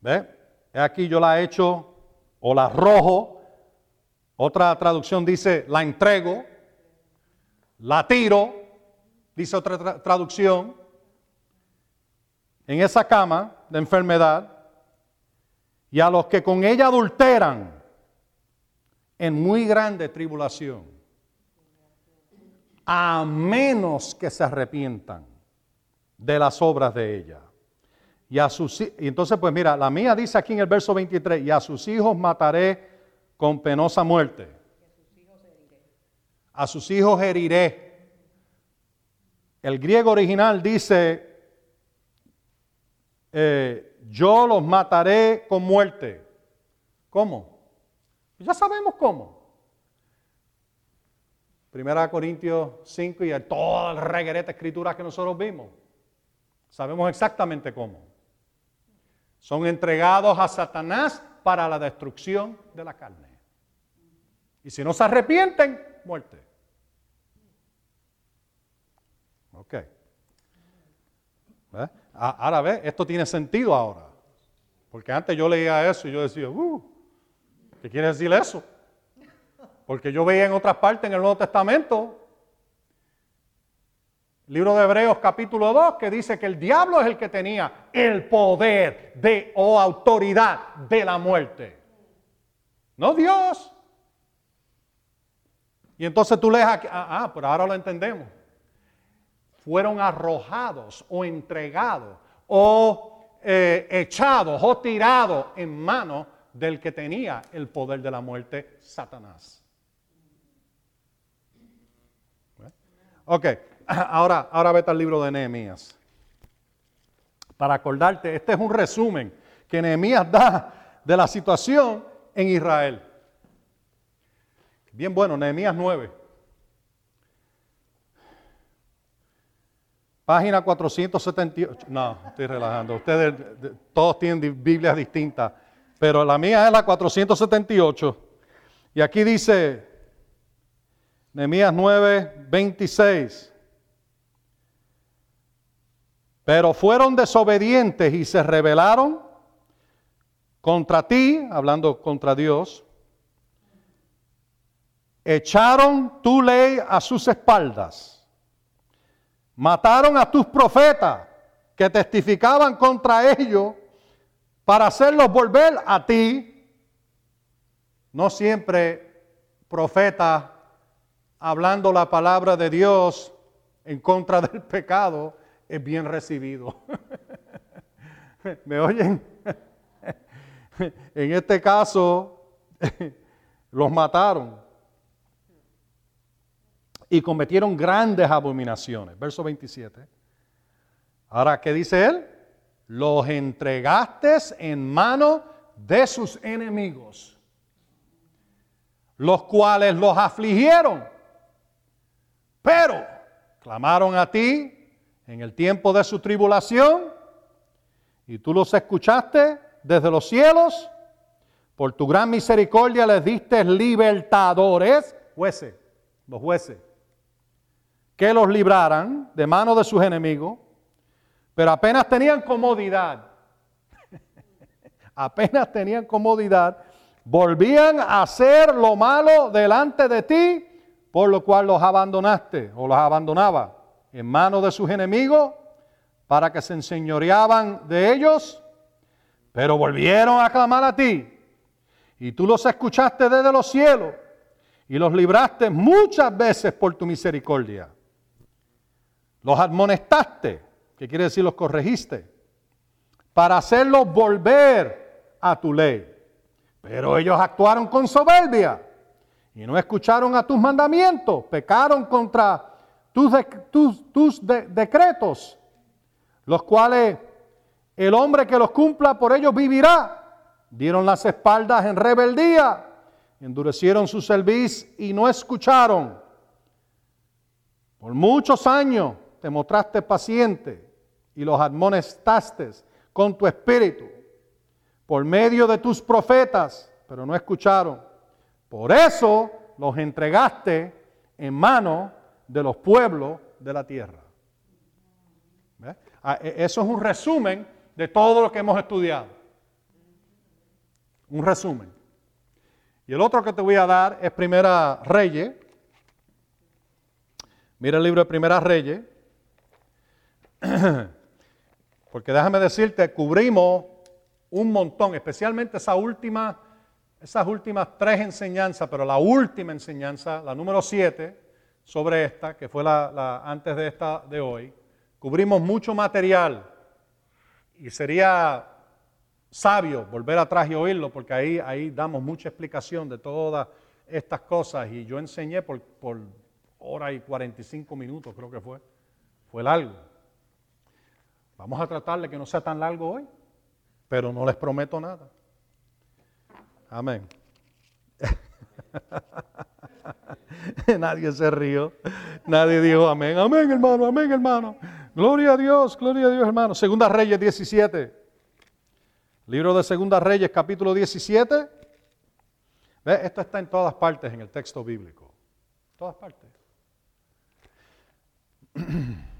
¿Ve? Aquí yo la he hecho o la arrojo otra traducción dice, la entrego, la tiro, dice otra traducción, en esa cama de enfermedad, y a los que con ella adulteran en muy grande tribulación, a menos que se arrepientan de las obras de ella. Y, a sus, y entonces, pues mira, la mía dice aquí en el verso 23, y a sus hijos mataré con penosa muerte. A sus hijos heriré. El griego original dice, eh, yo los mataré con muerte. ¿Cómo? Ya sabemos cómo. Primera Corintios 5 y toda el reguereta escritura que nosotros vimos. Sabemos exactamente cómo. Son entregados a Satanás para la destrucción de la carne. Y si no se arrepienten, muerte. Ok. Ahora ve, esto tiene sentido ahora. Porque antes yo leía eso y yo decía, uh, ¿qué quiere decir eso? Porque yo veía en otras partes en el Nuevo Testamento, libro de Hebreos capítulo 2, que dice que el diablo es el que tenía el poder de o autoridad de la muerte. No Dios. Y entonces tú lees aquí, ah, ah, pero ahora lo entendemos. Fueron arrojados o entregados o eh, echados o tirados en manos del que tenía el poder de la muerte, Satanás. Ok, ahora, ahora vete al libro de Nehemías. Para acordarte, este es un resumen que Nehemías da de la situación en Israel. Bien bueno, Nehemías 9. Página 478. No, estoy relajando. Ustedes todos tienen Biblias distintas, pero la mía es la 478. Y aquí dice Nehemías 9, 26. Pero fueron desobedientes y se rebelaron contra ti, hablando contra Dios, echaron tu ley a sus espaldas, mataron a tus profetas que testificaban contra ellos para hacerlos volver a ti. No siempre profetas hablando la palabra de Dios en contra del pecado es bien recibido. ¿Me oyen? en este caso, los mataron y cometieron grandes abominaciones. Verso 27. Ahora, ¿qué dice él? Los entregaste en mano de sus enemigos, los cuales los afligieron. Pero clamaron a ti en el tiempo de su tribulación y tú los escuchaste desde los cielos. Por tu gran misericordia les diste libertadores, jueces, los jueces, que los libraran de mano de sus enemigos, pero apenas tenían comodidad, apenas tenían comodidad, volvían a hacer lo malo delante de ti, por lo cual los abandonaste o los abandonaba en manos de sus enemigos para que se enseñoreaban de ellos, pero volvieron a clamar a ti. Y tú los escuchaste desde los cielos y los libraste muchas veces por tu misericordia. Los admonestaste, que quiere decir los corregiste, para hacerlos volver a tu ley. Pero ellos actuaron con soberbia y no escucharon a tus mandamientos, pecaron contra tus, tus, decretos, los cuales el hombre que los cumpla por ellos vivirá. Dieron las espaldas en rebeldía, endurecieron su cerviz y no escucharon. Por muchos años te mostraste paciente y los admonestaste con tu espíritu por medio de tus profetas, pero no escucharon. Por eso los entregaste en mano de los pueblos de la tierra. Ah, e, eso es un resumen de todo lo que hemos estudiado. Un resumen. Y el otro que te voy a dar es Primera Reyes. Mira el libro de Primera Reyes. Porque déjame decirte, cubrimos un montón, especialmente esa última, esas últimas tres enseñanzas, pero la última enseñanza, la número siete, sobre esta, que fue la, antes de esta de hoy, cubrimos mucho material y sería sabio volver atrás y oírlo, porque ahí, ahí damos mucha explicación de todas estas cosas y yo enseñé por, por hora y 45 minutos, creo que fue. Fue largo. Vamos a tratar de que no sea tan largo hoy, pero no les prometo nada. Amén. Nadie se rió. Nadie dijo amén. Amén, hermano, amén, hermano. Gloria a Dios, gloria a Dios, hermano. Segunda Reyes 17. Libro de Segunda Reyes, capítulo 17. ¿Ve? Esto está en todas partes en el texto bíblico. Todas partes.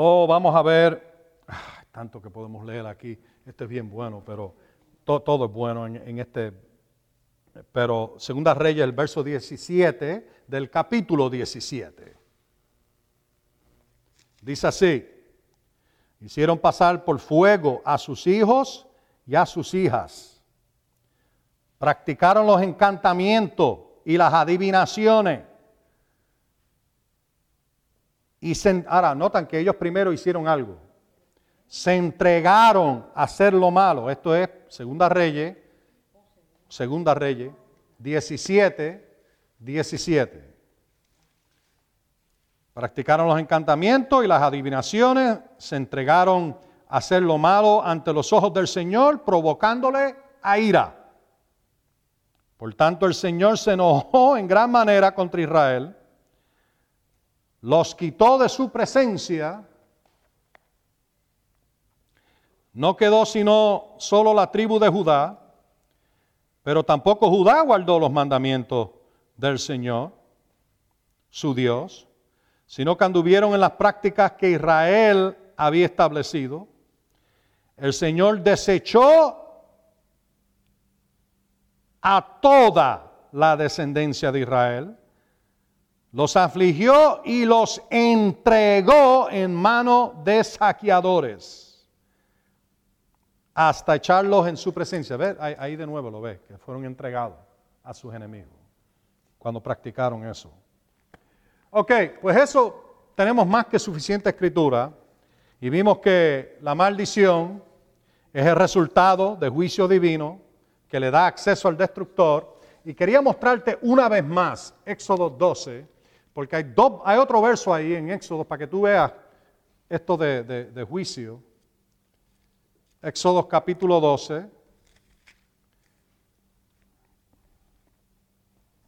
Oh, vamos a ver, tanto que podemos leer aquí, este es bien bueno, pero todo, es bueno en, en, este, pero Segunda Reyes, el verso 17 del capítulo 17. Dice así, hicieron pasar por fuego a sus hijos y a sus hijas, practicaron los encantamientos y las adivinaciones y ahora, notan que ellos primero hicieron algo. Se entregaron a hacer lo malo. Esto es Segunda Reyes, Segunda Reyes, 17, 17. Practicaron los encantamientos y las adivinaciones, se entregaron a hacer lo malo ante los ojos del Señor, provocándole a ira. Por tanto, el Señor se enojó en gran manera contra Israel los quitó de su presencia, no quedó sino solo la tribu de Judá, pero tampoco Judá guardó los mandamientos del Señor, su Dios, sino que anduvieron en las prácticas que Israel había establecido. El Señor desechó a toda la descendencia de Israel los afligió y los entregó en mano de saqueadores hasta echarlos en su presencia. ¿Ve? Ahí, de nuevo lo ve, que fueron entregados a sus enemigos cuando practicaron eso. Ok, pues eso tenemos más que suficiente escritura y vimos que la maldición es el resultado de juicio divino que le da acceso al destructor. Y quería mostrarte una vez más Éxodo 12, porque hay, hay otro verso ahí en Éxodo para que tú veas esto de, juicio. Éxodo capítulo 12.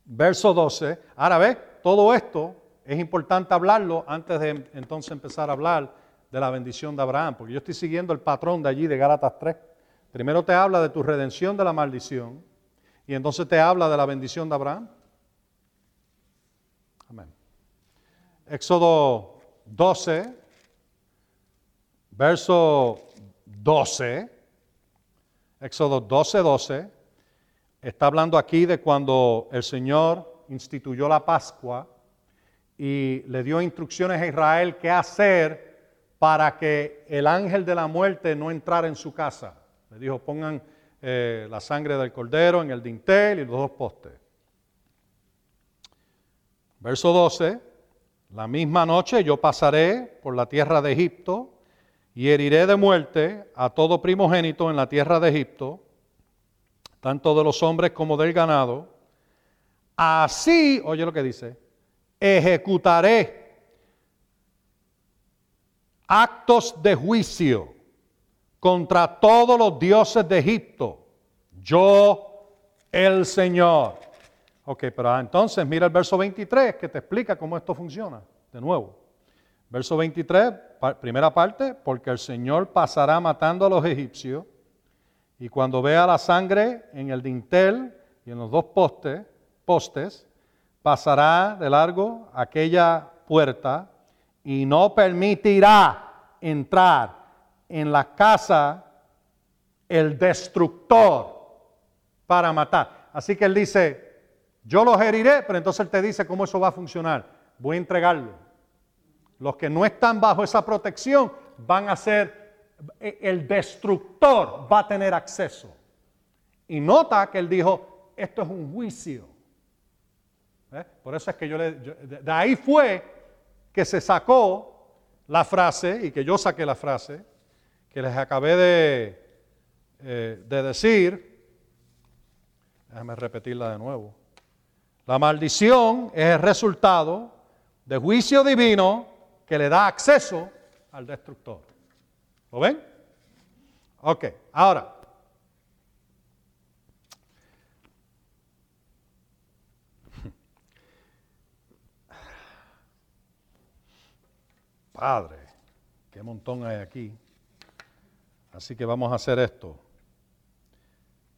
Verso 12. Ahora ves, todo esto es importante hablarlo antes de entonces empezar a hablar de la bendición de Abraham, porque yo estoy siguiendo el patrón de allí de Gálatas 3. Primero te habla de tu redención de la maldición y entonces te habla de la bendición de Abraham. Amén. Éxodo 12, verso 12, Éxodo 12, 12, está hablando aquí de cuando el Señor instituyó la Pascua y le dio instrucciones a Israel qué hacer para que el ángel de la muerte no entrara en su casa. Le dijo, pongan eh, la sangre del cordero en el dintel y los dos postes. Verso 12, la misma noche yo pasaré por la tierra de Egipto y heriré de muerte a todo primogénito en la tierra de Egipto, tanto de los hombres como del ganado. Así, oye lo que dice, ejecutaré actos de juicio contra todos los dioses de Egipto. Yo, el Señor. Ok, pero entonces mira el verso 23 que te explica cómo esto funciona. De nuevo. Verso 23, primera parte, porque el Señor pasará matando a los egipcios y cuando vea la sangre en el dintel y en los dos postes, postes, pasará de largo aquella puerta y no permitirá entrar en la casa el destructor para matar. Así que él dice, yo los heriré, pero entonces Él te dice cómo eso va a funcionar. Voy a entregarlo. Los que no están bajo esa protección van a ser, e, el destructor va a tener acceso. Y nota que Él dijo, esto es un juicio. ¿Eh? Por eso es que yo le... de ahí fue que se sacó la frase, y que yo saqué la frase, que les acabé de, eh, de decir. Déjame repetirla de nuevo. La maldición es el resultado de juicio divino que le da acceso al destructor. ¿Lo ven? Ok, ahora. Padre, qué montón hay aquí. Así que vamos a hacer esto.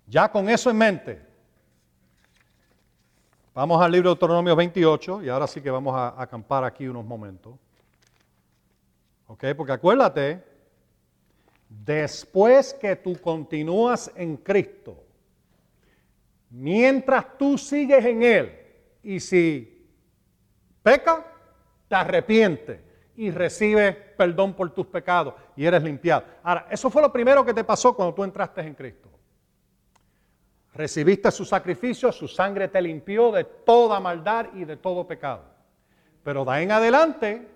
Ya con eso en mente, vamos al libro de Deuteronomio 28 y ahora sí que vamos a acampar aquí unos momentos. ¿Ok? Porque acuérdate, después que tú continúas en Cristo, mientras tú sigues en Él, y si peca, te arrepientes y recibes perdón por tus pecados y eres limpiado. Ahora, eso fue lo primero que te pasó cuando tú entraste en Cristo. Recibiste su sacrificio, su sangre te limpió de toda maldad y de todo pecado. Pero de ahí en adelante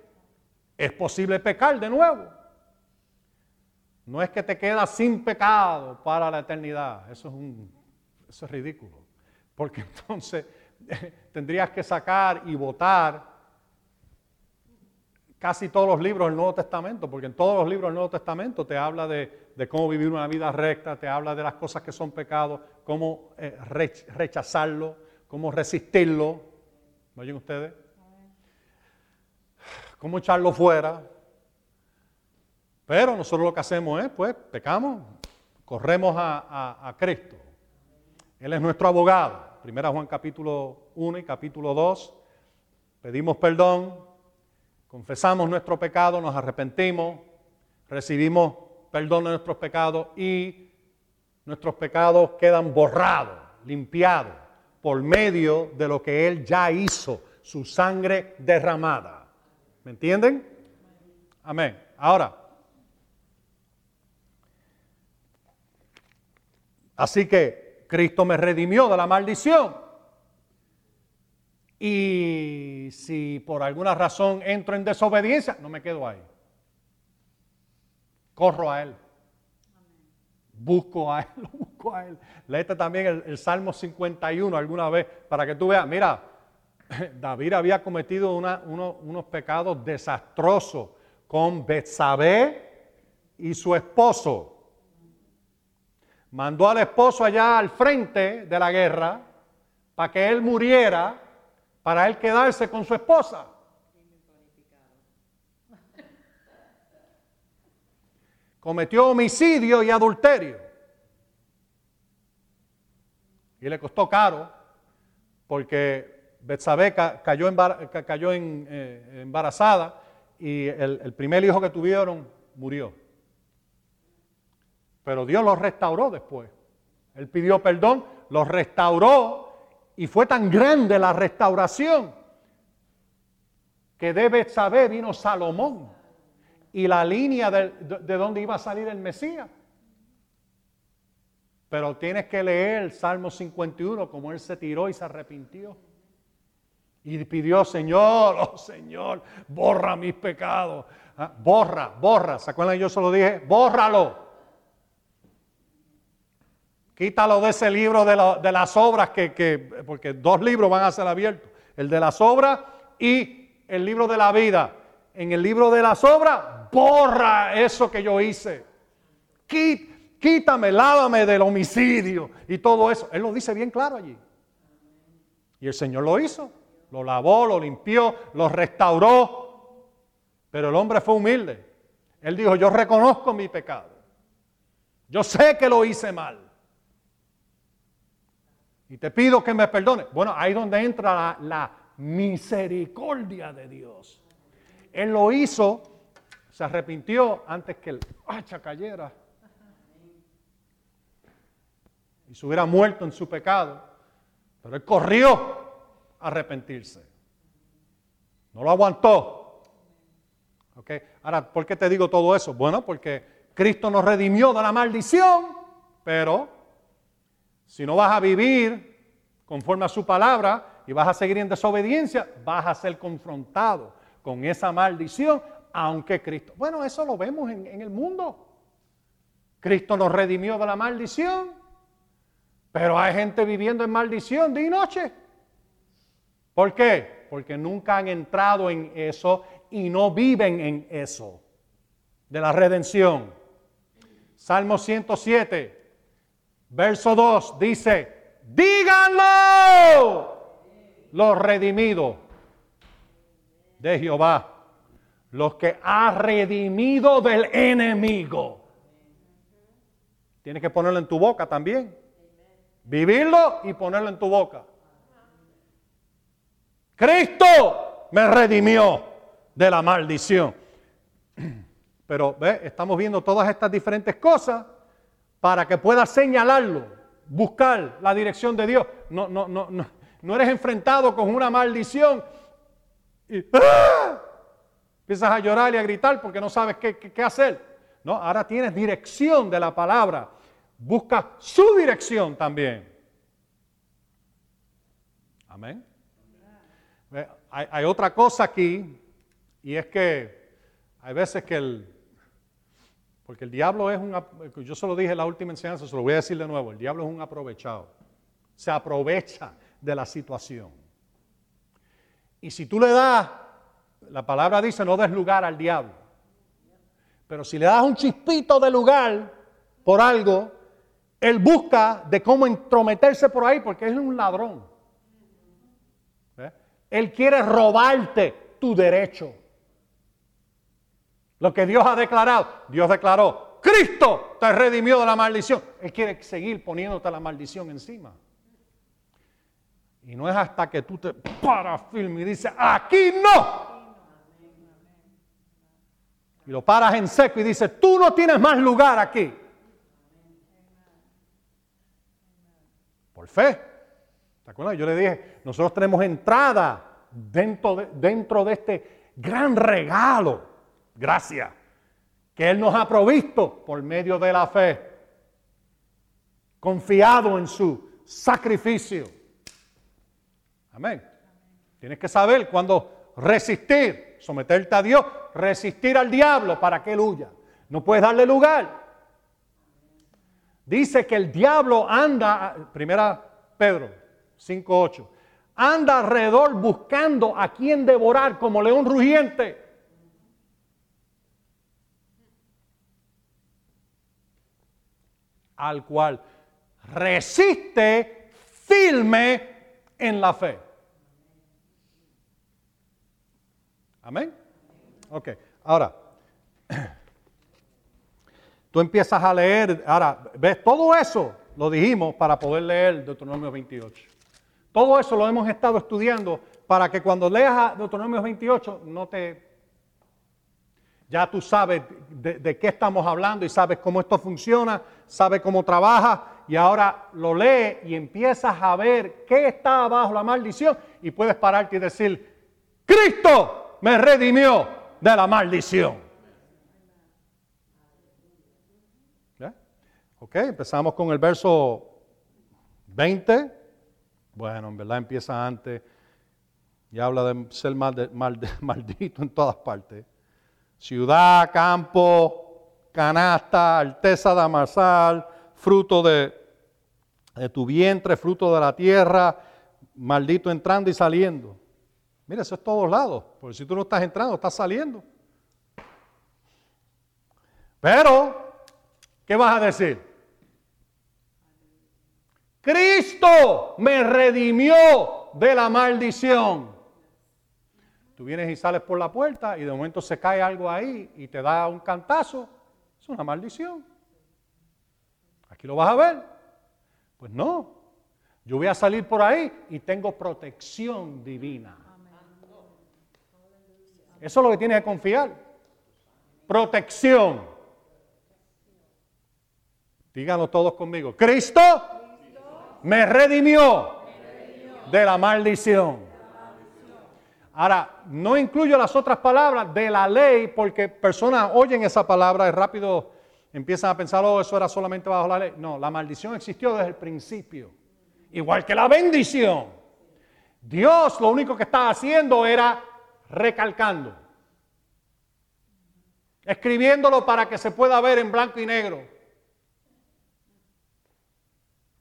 es posible pecar de nuevo. No es que te quedas sin pecado para la eternidad. Eso es, un, eso es ridículo. Porque entonces tendrías que sacar y votar casi todos los libros del Nuevo Testamento, porque en todos los libros del Nuevo Testamento te habla de, cómo vivir una vida recta, te habla de las cosas que son pecados, cómo eh, rechazarlo, cómo resistirlo. ¿Me oyen ustedes? Cómo echarlo fuera. Pero nosotros lo que hacemos es, pues, pecamos, corremos a, a Cristo. Él es nuestro abogado. Primera Juan capítulo 1 y capítulo 2. Pedimos perdón, confesamos nuestro pecado, nos arrepentimos, recibimos perdón de nuestros pecados y nuestros pecados quedan borrados, limpiados por medio de lo que Él ya hizo, su sangre derramada. ¿Me entienden? Amén. Ahora, así que Cristo me redimió de la maldición. Y si por alguna razón entro en desobediencia, no me quedo ahí. Corro a Él. Busco a Él, lo busco a Él. Léete también el, Salmo 51 alguna vez para que tú veas, mira, David había cometido unos pecados desastrosos con Betsabé y su esposo. Mandó al esposo allá al frente de la guerra para que él muriera para él quedarse con su esposa. Cometió homicidio y adulterio. Y le costó caro porque Betsabé cayó, eh, embarazada y el, el primer hijo que tuvieron murió. Pero Dios los restauró después. Él pidió perdón, los restauró y fue tan grande la restauración que debe saber vino Salomón y la línea de, de, donde iba a salir el Mesías. Pero tienes que leer el Salmo 51 como él se tiró y se arrepintió. Y pidió, Señor, oh Señor, borra mis pecados. Ah, borra, borra. ¿Se acuerdan? Yo solo dije, bórralo. Quítalo de ese libro de, las obras, que, porque dos libros van a ser abiertos. El de las obras y el libro de la vida. En el libro de las obras, borra eso que yo hice. Quítame, lávame del homicidio y todo eso. Él lo dice bien claro allí. Y el Señor lo hizo. Lo lavó, lo limpió, lo restauró. Pero el hombre fue humilde. Él dijo, yo reconozco mi pecado. Yo sé que lo hice mal y te pido que me perdone. Bueno, ahí donde entra la, misericordia de Dios. Él lo hizo, se arrepintió antes que el hacha cayera y se hubiera muerto en su pecado, pero él corrió a arrepentirse. No lo aguantó. ¿Okay? Ahora, ¿por qué te digo todo eso? Bueno, porque Cristo nos redimió de la maldición, pero si no vas a vivir conforme a su palabra y vas a seguir en desobediencia, vas a ser confrontado con esa maldición, aunque Cristo... Bueno, eso lo vemos en, el mundo. Cristo nos redimió de la maldición, pero hay gente viviendo en maldición día y noche. ¿Por qué? Porque nunca han entrado en eso y no viven en eso de la redención. Salmo 107, Verso 2 dice, díganlo los redimidos de Jehová, los que ha redimido del enemigo. Tienes que ponerlo en tu boca también. Vivirlo y ponerlo en tu boca. Cristo me redimió de la maldición. Pero ve, estamos viendo todas estas diferentes cosas para que puedas señalarlo, buscar la dirección de Dios. No, no, no, no, no eres enfrentado con una maldición y ¡ah! empiezas a llorar y a gritar porque no sabes qué, qué hacer. No, ahora tienes dirección de la palabra. Busca su dirección también. Amén. Hay, hay, otra cosa aquí y es que hay veces que el, porque el diablo es un, yo se lo dije en la última enseñanza, se lo voy a decir de nuevo, el diablo es un aprovechado. Se aprovecha de la situación. Y si tú le das, la palabra dice, no des lugar al diablo. Pero si le das un chispito de lugar por algo, él busca de cómo entrometerse por ahí porque es un ladrón. Él quiere robarte tu derecho. Lo que Dios ha declarado, Dios declaró, Cristo te redimió de la maldición. Él quiere seguir poniéndote la maldición encima. Y no es hasta que tú te paras firme y dices, aquí no. Y lo paras en seco y dices, tú no tienes más lugar aquí. Por fe. ¿Te acuerdas? Yo le dije, nosotros tenemos entrada dentro de, dentro de este gran regalo gracia que Él nos ha provisto por medio de la fe, confiado en su sacrificio. Amén. Tienes que saber cuándo resistir, someterte a Dios, resistir al diablo para que él huya. No puedes darle lugar. Dice que el diablo anda, primera Pedro 5.8, anda alrededor buscando a quien devorar como león rugiente. Al cual resiste firme en la fe. Amén. Ok, ahora, tú empiezas a leer, ahora, ves, todo eso lo dijimos para poder leer Deuteronomio 28. Todo eso lo hemos estado estudiando para que cuando leas Deuteronomio 28 no te ya tú sabes de, qué estamos hablando y sabes cómo esto funciona, sabes cómo trabaja y ahora lo lees y empiezas a ver qué está bajo la maldición y puedes pararte y decir, Cristo me redimió de la maldición. Ok, empezamos con el verso 20. Bueno, en verdad empieza antes y habla de ser maldito en todas partes ciudad, campo, canasta, alteza damasal, fruto de, de tu vientre, fruto de la tierra, maldito entrando y saliendo. Mira, eso es todos lados, porque si tú no estás entrando, estás saliendo. Pero, ¿qué vas a decir? Cristo me redimió de la maldición. Tú vienes y sales por la puerta y de momento se cae algo ahí y te da un cantazo. Es una maldición. Aquí lo vas a ver. Pues no. Yo voy a salir por ahí y tengo protección divina. Eso es lo que tienes que confiar. Protección. Díganlo todos conmigo. Cristo me redimió de la maldición. Ahora, no incluyo las otras palabras de la ley porque personas oyen esa palabra y rápido empiezan a pensar, oh, eso era solamente bajo la ley. No, la maldición existió desde el principio, igual que la bendición. Dios lo único que estaba haciendo era recalcando, escribiéndolo para que se pueda ver en blanco y negro,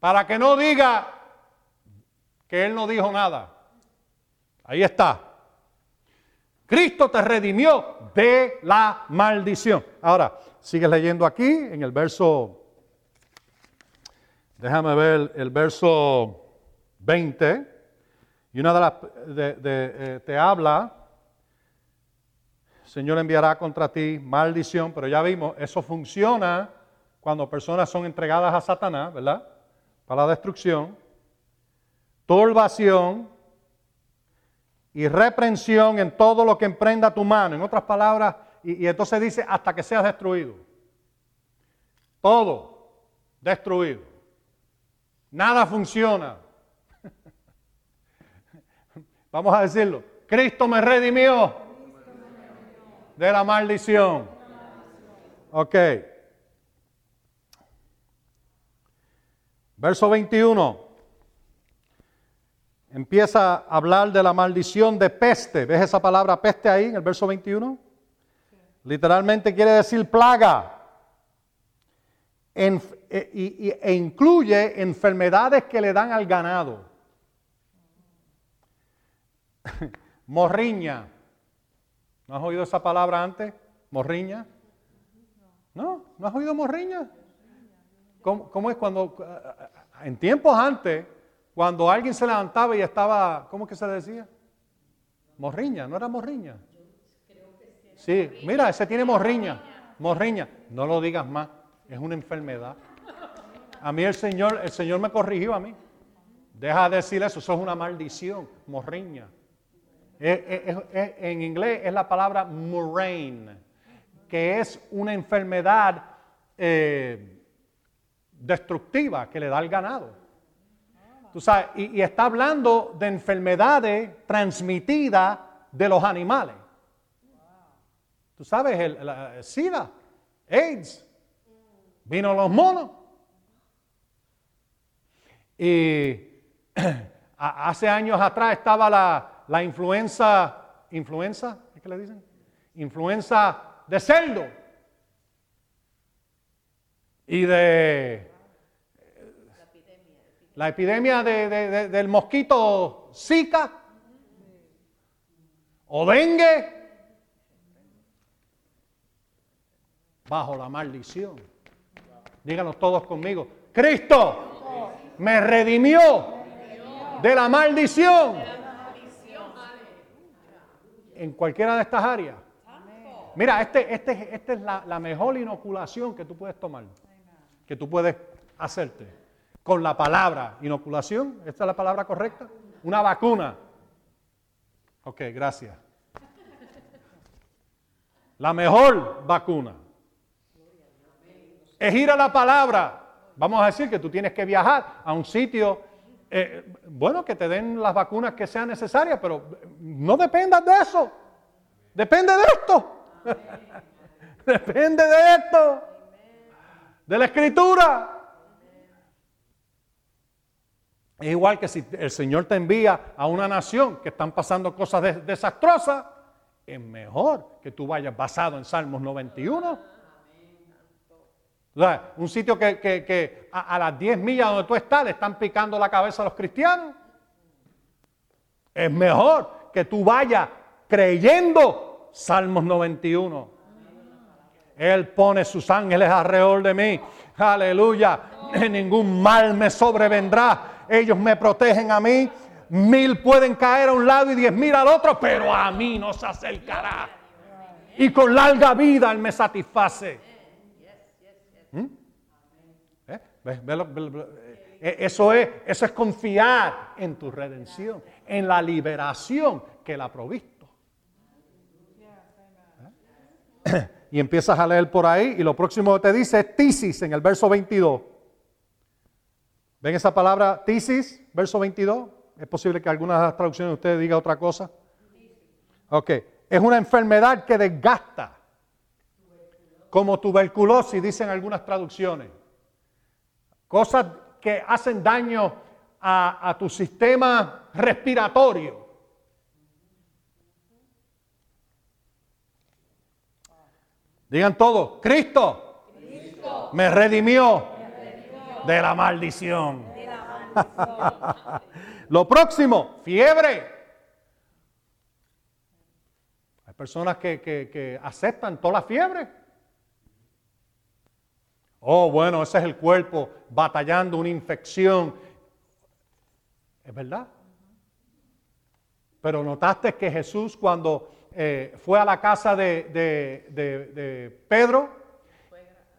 para que no diga que Él no dijo nada. Ahí está. Cristo te redimió de la maldición. Ahora, sigue leyendo aquí en el verso, déjame ver el verso 20, y una de las, eh, te habla Señor enviará contra ti maldición, pero ya vimos, eso funciona cuando personas son entregadas a Satanás, ¿verdad? Para la destrucción. Turbación y reprensión en todo lo que emprenda tu mano. En otras palabras, y, entonces dice, hasta que seas destruido. Todo destruido. Nada funciona. Vamos a decirlo. Cristo me redimió de la maldición. Ok. Verso 21. Empieza a hablar de la maldición de peste. ¿Ves esa palabra peste ahí en el verso 21? Literalmente quiere decir plaga. En, e, e incluye enfermedades que le dan al ganado. Morriña. ¿No has oído esa palabra antes? Morriña. ¿No? ¿No has oído morriña? ¿Cómo, es cuando, en tiempos antes, cuando alguien se levantaba y estaba, ¿cómo que se decía? Morriña, ¿no era morriña? Sí, mira, ese tiene morriña, morriña. No lo digas más, es una enfermedad. A mí el Señor, el Señor me corrigió a mí. Deja de decir eso, eso es una maldición, morriña. en inglés es la palabra murrain, que es una enfermedad eh, destructiva que le da al ganado. Tú sabes, y, está hablando de enfermedades transmitidas de los animales. Tú sabes, el, SIDA, AIDS, vino los monos. Y hace años atrás estaba la, influenza, influenza, ¿qué le dicen? Influenza de cerdo y de la epidemia del mosquito Zika o dengue bajo la maldición. Díganos todos conmigo, Cristo me redimió de la maldición en cualquiera de estas áreas. Mira, este, este, esta es la, la mejor inoculación que tú puedes tomar que tú puedes hacerte con la palabra inoculación. ¿Esta es la palabra correcta? Una vacuna. Ok, gracias. La mejor vacuna es ir a la palabra. Vamos a decir que tú tienes que viajar a un sitio, eh, bueno, que te den las vacunas que sean necesarias, pero no dependas de eso. Depende de esto. Depende de esto de la escritura. Es igual que si el Señor te envía a una nación que están pasando cosas desastrosas, es mejor que tú vayas basado en Salmos 91. un sitio que, a, a, las 10 millas donde tú estás le están picando la cabeza a los cristianos. Es mejor que tú vayas creyendo Salmos 91. Él pone sus ángeles alrededor de mí. Aleluya. Ningún mal me sobrevendrá. Ellos me protegen a mí. Mil pueden caer a un lado y diez mil al otro, pero a mí no se acercará. Y con larga vida Él me satisface. Eso, es, eso es confiar en tu redención, en la liberación que Él ha provisto. ¿Eh? y empiezas a leer por ahí y lo próximo que te dice es tisis en el verso 22. ¿Ven esa palabra tisis, verso 22? Es posible que algunas traducciones de ustedes diga otra cosa. Ok, es una enfermedad que desgasta, como tuberculosis, dicen algunas traducciones. Cosas que hacen daño a, a tu sistema respiratorio. Digan todo, Cristo, me, redimió de la maldición. Lo próximo, fiebre. Hay personas que, que aceptan toda la fiebre. Oh, bueno, ese es el cuerpo batallando una infección. Es verdad. Pero notaste que Jesús cuando eh, fue a la casa de, de Pedro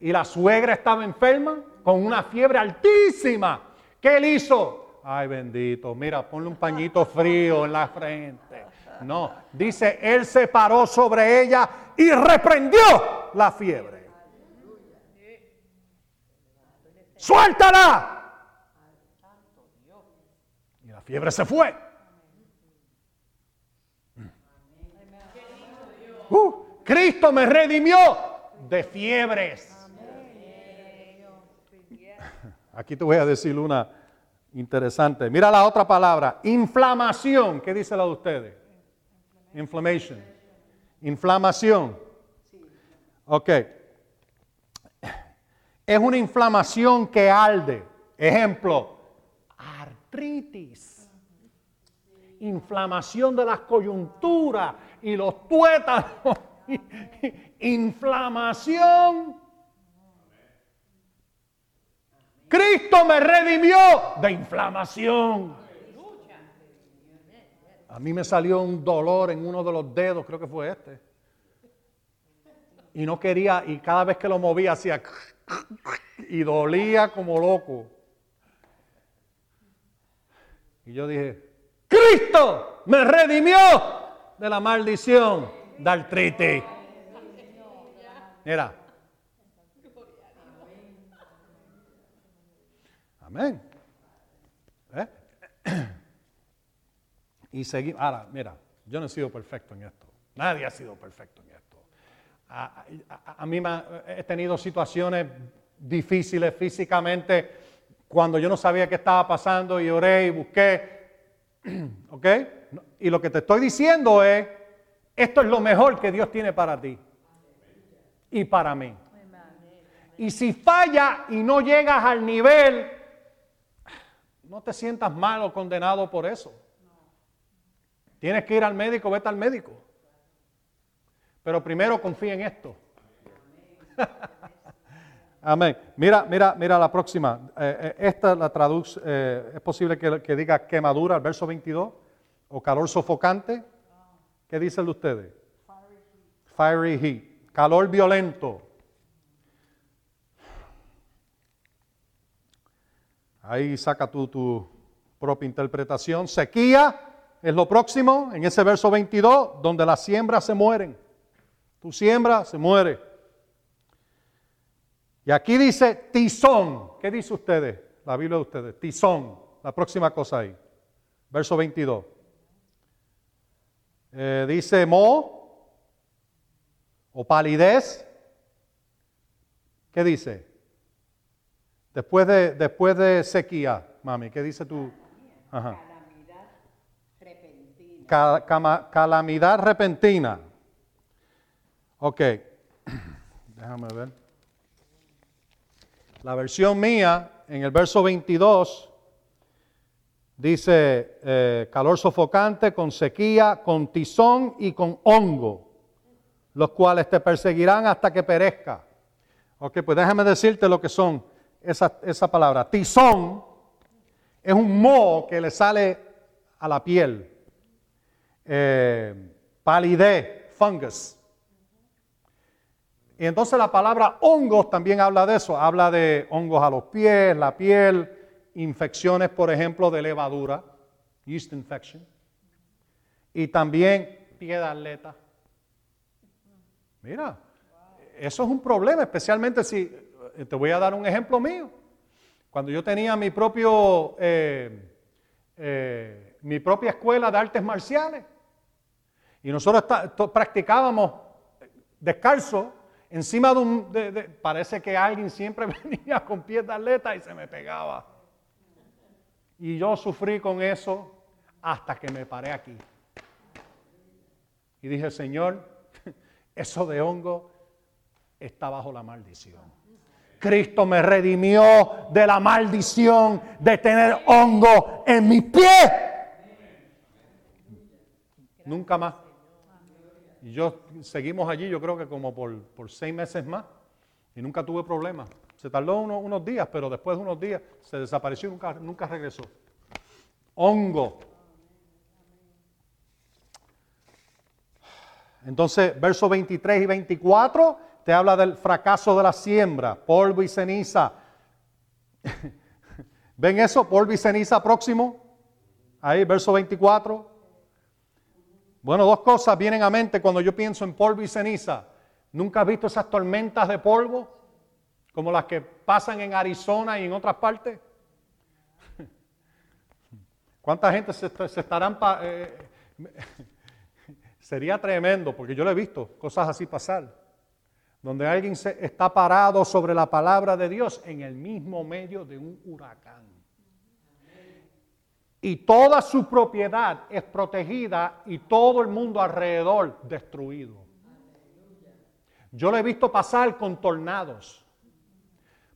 y la suegra estaba enferma con una fiebre altísima. ¿Qué él hizo? Ay, bendito, mira, ponle un pañito frío en la frente. No, dice, él se paró sobre ella y reprendió la fiebre. Suéltala. Y la fiebre se fue. Uh, Cristo me redimió de fiebres. Aquí te voy a decir una interesante. Mira la otra palabra, inflamación. ¿Qué dice la de ustedes? Inflammation. Inflamación. Ok. Es una inflamación que arde. Ejemplo, artritis. Inflamación de las coyunturas y los tuétanos. Inflamación. Cristo me redimió de inflamación. A mí me salió un dolor en uno de los dedos, creo que fue este. Y no quería, y cada vez que lo movía hacía y dolía como loco. Y yo dije, Cristo me redimió de la maldición de artritis. Mira. Amén. ¿Eh? Y seguimos. Ahora, mira, yo no he sido perfecto en esto. Nadie ha sido perfecto en esto. A, mí me, he tenido situaciones difíciles físicamente cuando yo no sabía qué estaba pasando y oré y busqué. ¿Ok? Y lo que te estoy diciendo es, esto es lo mejor que Dios tiene para ti y para mí. Y si falla y no llegas al nivel, no te sientas mal o condenado por eso. Tienes que ir al médico, vete al médico. Pero primero confía en esto. Amén. Mira, mira, mira la próxima. Eh, eh, esta la traduce, eh, es posible que, diga quemadura, el verso 22, o calor sofocante. ¿Qué dice el de ustedes? Fiery heat. Calor violento. Ahí saca tú tu propia interpretación. Sequía es lo próximo, en ese verso 22, donde las siembras se mueren. Tu siembra se muere. Y aquí dice tizón. ¿Qué dice ustedes? La Biblia de ustedes. Tizón. La próxima cosa ahí. Verso 22. Eh, dice mo o palidez. ¿Qué dice? Después de, después de sequía, mami, ¿qué dice tú? Ajá calamidad repentina. Ok, déjame ver. La versión mía, en el verso 22, dice eh, calor sofocante, con sequía, con tizón y con hongo, los cuales te perseguirán hasta que perezca. Ok, pues déjame decirte lo que son esa, esa palabra. Tizón es un moho que le sale a la piel eh, palidez, fungus. Y entonces la palabra hongos también habla de eso, habla de hongos a los pies, la piel, infecciones, por ejemplo, de levadura, yeast infection, y también pie de. Mira, eso es un problema, especialmente si, te voy a dar un ejemplo mío. Cuando yo tenía mi propio, eh, eh, mi propia escuela de artes marciales, y nosotros practicábamos descalzo encima de un... parece que alguien siempre venía con pies de atleta y se me pegaba. Y yo sufrí con eso hasta que me paré aquí. Y dije, Señor, eso de hongo está bajo la maldición. Cristo me redimió de la maldición de tener hongo en mi pie. Nunca más. Y yo seguimos allí, yo creo que como por, seis meses más, y nunca tuve problemas. Se tardó unos días, pero después de unos días se desapareció y nunca, nunca regresó. Hongo. Entonces, versos 23 y 24 te habla del fracaso de la siembra, polvo y ceniza. ¿Ven eso? Polvo y ceniza próximo. Ahí, verso 24. Bueno, dos cosas vienen a mente cuando yo pienso en polvo y ceniza. ¿Nunca has visto esas tormentas de polvo? Como las que pasan en Arizona y en otras partes. ¿Cuánta gente se, estarán... Eh, sería tremendo, porque yo lo he visto, cosas así pasar, donde alguien se, está parado sobre la palabra de Dios en el mismo medio de un huracán. Y toda su propiedad es protegida y todo el mundo alrededor destruido. Yo lo he visto pasar con tornados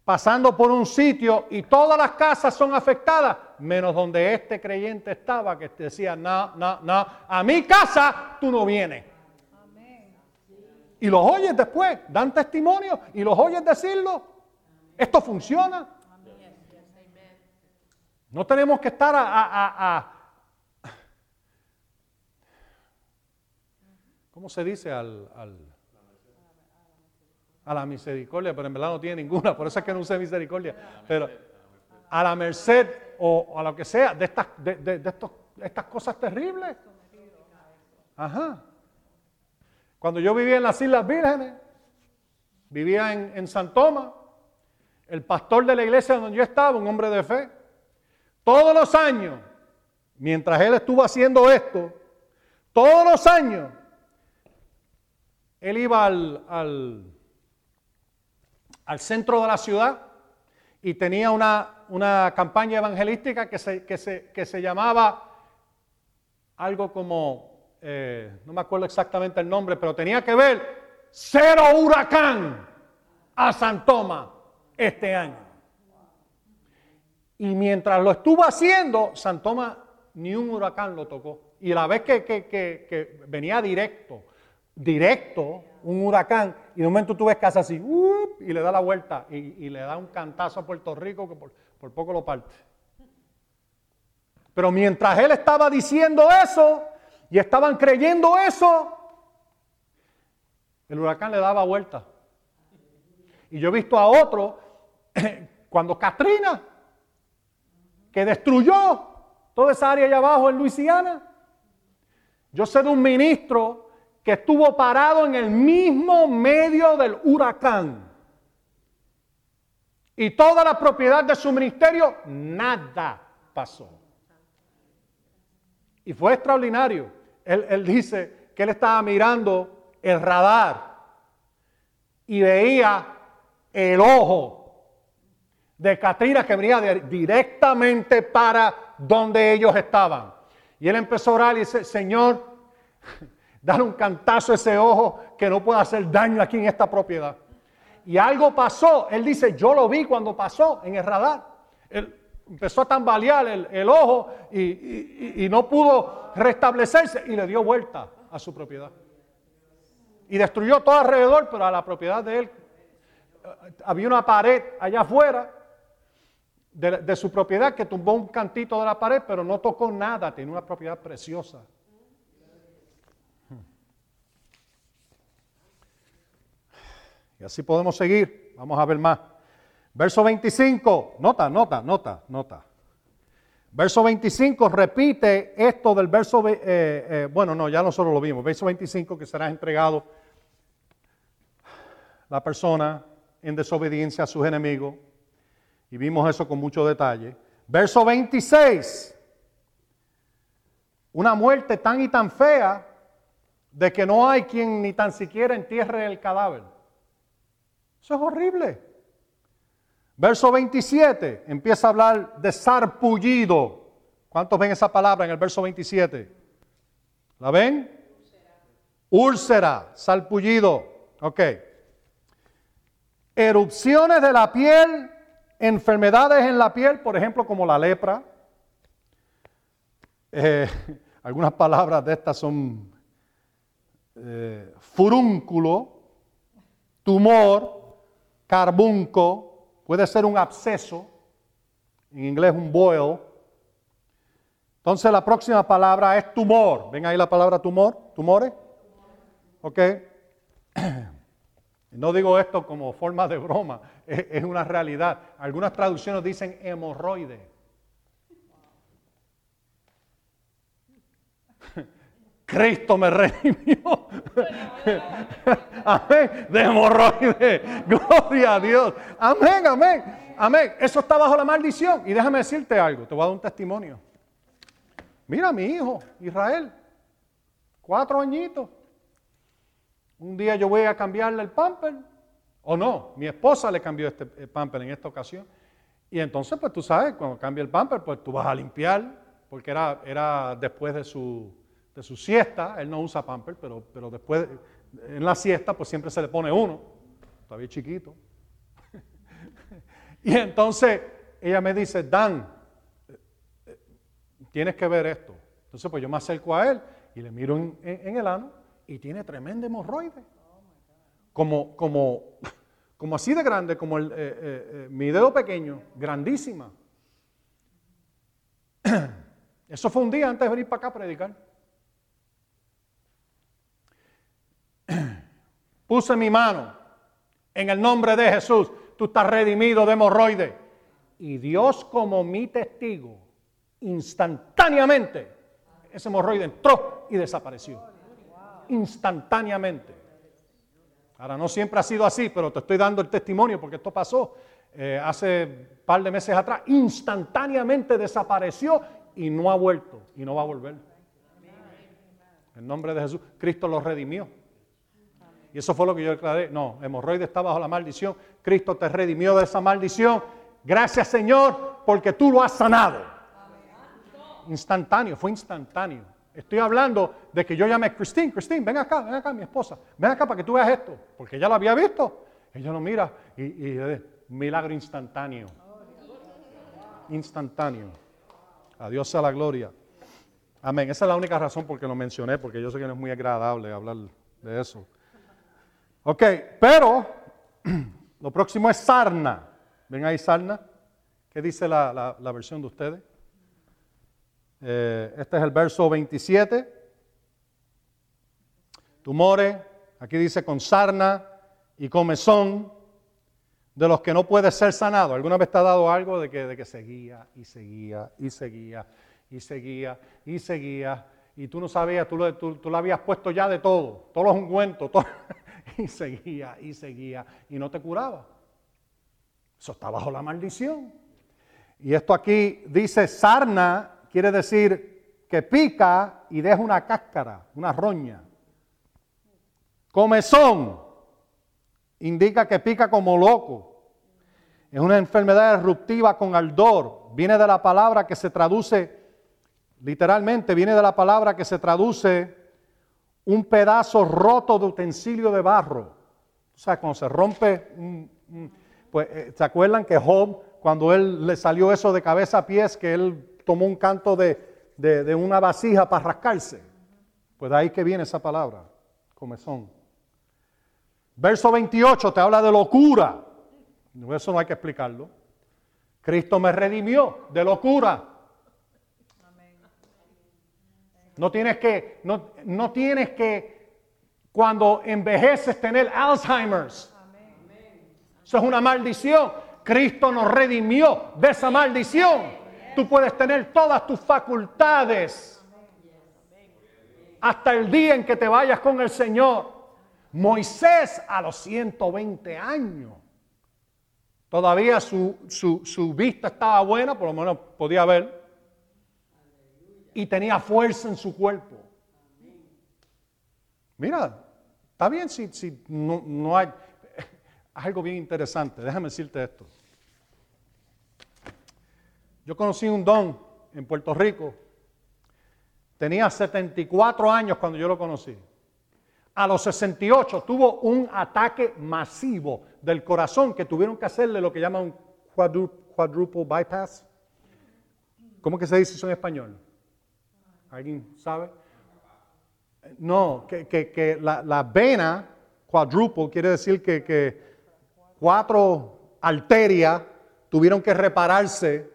pasando por un sitio y todas las casas son afectadas, menos donde este creyente estaba, que decía, no, no, no, a mi casa tú no vienes. Y los oyes después, dan testimonio y los oyes decirlo. Esto funciona. No tenemos que estar a, ¿cómo se dice? al a la misericordia, pero en verdad no tiene ninguna, por eso es que no use misericordia. Pero a la merced o a lo que sea de estas, de, estas cosas terribles. Ajá. Cuando yo vivía en las Islas Vírgenes, vivía en, en San Tomás, el pastor de la iglesia donde yo estaba, un hombre de fe, todos los años, mientras él estuvo haciendo esto, todos los años, él iba al al centro de la ciudad y tenía una, una campaña evangelística que se, que se, que se llamaba algo como, eh, no me acuerdo exactamente el nombre, pero tenía que ver cero huracán a San Tomás este año. Y mientras lo estuvo haciendo, San Tomás ni un huracán lo tocó. Y la vez que, que, que venía directo, directo, un huracán, y de momento tú ves casa así, y le da la vuelta y, le da un cantazo a Puerto Rico que por poco lo parte. Pero mientras él estaba diciendo eso y estaban creyendo eso, el huracán le daba vuelta. Y yo he visto a otro, cuando Katrina, que destruyó toda esa área allá abajo en Luisiana, yo sé de un ministro que estuvo parado en el mismo medio del huracán. Y toda la propiedad de su ministerio, nada pasó. Y fue extraordinario. Él, dice que él estaba mirando el radar y veía el ojo de Katrina que venía directamente para donde ellos estaban. Y él empezó a orar y dice, Señor, Dar un cantazo a ese ojo que no pueda hacer daño aquí en esta propiedad. Y algo pasó. Él dice, yo lo vi cuando pasó en el radar. Él empezó a tambalear el, ojo y, no pudo restablecerse y le dio vuelta a su propiedad. Y destruyó todo alrededor, pero a la propiedad de él eh, había una pared allá afuera de, de, su propiedad que tumbó un cantito de la pared, pero no tocó nada, tenía una propiedad preciosa. Y así podemos seguir. Vamos a ver más. Verso 25, nota, nota, nota, nota. Verso 25 repite esto del verso, eh, eh, bueno, no, ya nosotros lo vimos. Verso 25 que será entregado la persona en desobediencia a sus enemigos. Y vimos eso con mucho detalle. Verso 26, una muerte tan y tan fea de que no hay quien ni tan siquiera entierre el cadáver. Eso es horrible. Verso 27 empieza a hablar de sarpullido. ¿Cuántos ven esa palabra en el verso 27? ¿La ven? Úlcera, sarpullido. Ok. Erupciones de la piel, enfermedades en la piel, por ejemplo, como la lepra. Eh, algunas palabras de estas son eh, furúnculo, tumor, carbunco, puede ser un absceso, en inglés un boil. Entonces la próxima palabra es tumor. ¿Ven ahí la palabra tumor? ¿Tumores? ¿Ok? No digo esto como forma de broma, es, una realidad. Algunas traducciones dicen hemorroide. Cristo me redimió. amén. De hemorroide. Gloria a Dios. Amén, amén. Amén. Eso está bajo la maldición. Y déjame decirte algo. Te voy a dar un testimonio. Mira mi hijo, Israel. Cuatro añitos. Un día yo voy a cambiarle el pamper. O no, mi esposa le cambió este pamper en esta ocasión. Y entonces, pues tú sabes, cuando cambia el pamper, pues tú vas a limpiar, porque era, era después de su de su siesta, él no usa pamper, pero, pero después, en la siesta, pues siempre se le pone uno, todavía chiquito. y entonces ella me dice, Dan, tienes que ver esto. Entonces pues yo me acerco a él y le miro en, el ano y tiene tremendo hemorroide. Como, como, como así de grande, como eh, eh, eh, mi dedo pequeño, grandísima. Eso fue un día antes de venir para acá a predicar. Puse mi mano en el nombre de Jesús, tú estás redimido de hemorroide. Y Dios como mi testigo, instantáneamente, ese hemorroide entró y desapareció. Instantáneamente. Ahora, no siempre ha sido así, pero te estoy dando el testimonio porque esto pasó eh, hace un par de meses atrás. Instantáneamente desapareció y no ha vuelto y no va a volver. En nombre de Jesús, Cristo lo redimió. Y eso fue lo que yo declaré. No, hemorroide está bajo la maldición. Cristo te redimió de esa maldición. Gracias Señor, porque tú lo has sanado. Instantáneo, fue instantáneo. Estoy hablando de que yo llamé a Christine, Christine, ven acá, ven acá, mi esposa, ven acá para que tú veas esto, porque ella lo había visto. Ella lo mira y, y milagro instantáneo. Instantáneo. A sea la gloria. Amén. Esa es la única razón por que lo mencioné, porque yo sé que no es muy agradable hablar de eso. Ok, pero lo próximo es sarna. ¿Ven ahí sarna? ¿Qué dice la, versión de ustedes? Eh, este es el verso 27. Tumores, aquí dice con sarna y comezón, de los que no puede ser sanado. ¿Alguna vez te ha dado algo de que, de que seguía y seguía y seguía y seguía y seguía? Y tú no sabías, tú lo, tú, lo habías puesto ya de todo, todos los ungüentos, todo, y seguía y seguía y no te curaba. Eso está bajo la maldición. Y esto aquí dice sarna, quiere decir que pica y deja una cáscara, una roña. Comezón indica que pica como loco. Es una enfermedad eruptiva con ardor. Viene de la palabra que se traduce, literalmente, viene de la palabra que se traduce un pedazo roto de utensilio de barro. O sea, cuando se rompe, pues, eh, ¿se acuerdan que Job, cuando él le salió eso de cabeza a pies, que él tomó un canto de, de, una vasija para rascarse? Pues de ahí que viene esa palabra, comezón. Verso 28 te habla de locura. Eso no hay que explicarlo. Cristo me redimió de locura. No tienes que, no, no tienes que cuando envejeces tener Alzheimer's. Eso es una maldición. Cristo nos redimió de esa maldición. Tú puedes tener todas tus facultades hasta el día en que te vayas con el Señor. Moisés a los 120 años. Todavía su, su, su, vista estaba buena, por lo menos podía ver y tenía fuerza en su cuerpo. Mira, está bien si, si no, no hay... Algo bien interesante, déjame decirte esto. Yo conocí un don en Puerto Rico. Tenía 74 años cuando yo lo conocí. A los 68 tuvo un ataque masivo del corazón que tuvieron que hacerle lo que llaman un quadruple bypass. ¿Cómo que se dice eso en español? ¿Alguien sabe? No, que, la, vena quadruple quiere decir que, cuatro arterias tuvieron que repararse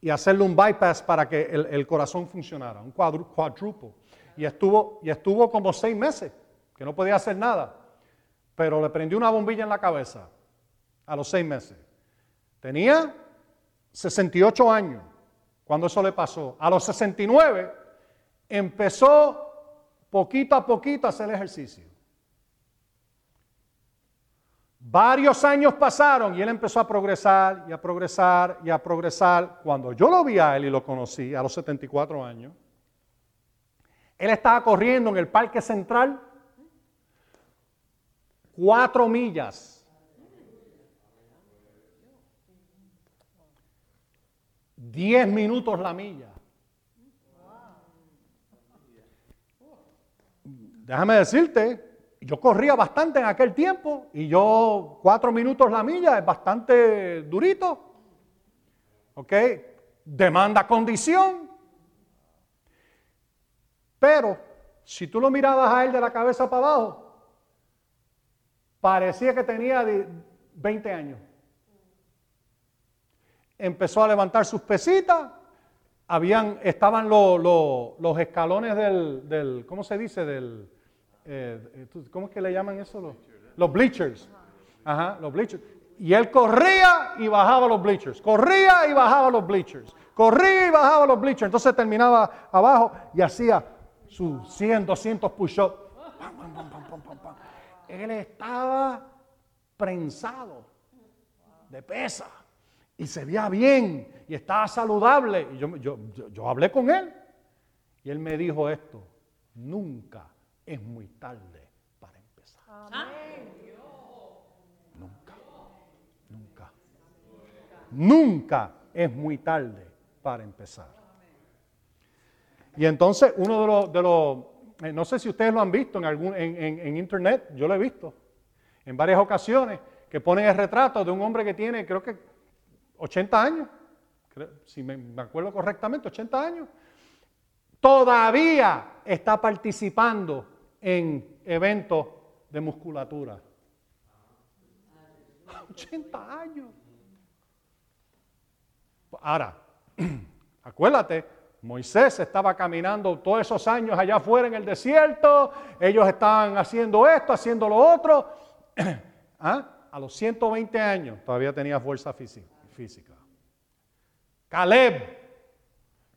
y hacerle un bypass para que el, corazón funcionara, un quadruple. Y estuvo, y estuvo como seis meses que no podía hacer nada, pero le prendió una bombilla en la cabeza a los seis meses. Tenía 68 años cuando eso le pasó. A los 69 empezó poquito a poquito a hacer ejercicio. Varios años pasaron y él empezó a progresar y a progresar y a progresar. Cuando yo lo vi a él y lo conocí a los 74 años, él estaba corriendo en el Parque Central cuatro millas. Diez minutos la milla. Déjame decirte, yo corría bastante en aquel tiempo y yo cuatro minutos la milla es bastante durito. ¿Ok? Demanda condición. Pero si tú lo mirabas a él de la cabeza para abajo, parecía que tenía 20 años. Empezó a levantar sus pesitas, habían, estaban los escalones del, del, ¿cómo se dice? Del, eh, ¿cómo es que le llaman eso? Los, bleachers. Ajá, los bleachers. Y él corría y bajaba los bleachers. Corría y bajaba los bleachers. Corría y bajaba los bleachers. Entonces terminaba abajo y hacía sus 100, 200 push-ups. Él estaba prensado de pesa y se veía bien y estaba saludable. Y yo, yo, yo hablé con él y él me dijo esto, nunca es muy tarde para empezar. Nunca, nunca, nunca es muy tarde para empezar. Y entonces uno de los, de los eh, no sé si ustedes lo han visto en, algún, en, internet, yo lo he visto en varias ocasiones, que ponen el retrato de un hombre que tiene, creo que 80 años, si me acuerdo correctamente, 80 años, todavía está participando en eventos de musculatura. 80 años. Ahora, acuérdate, Moisés estaba caminando todos esos años allá afuera en el desierto, ellos estaban haciendo esto, haciendo lo otro. ¿Ah? A los 120 años todavía tenía fuerza física. Caleb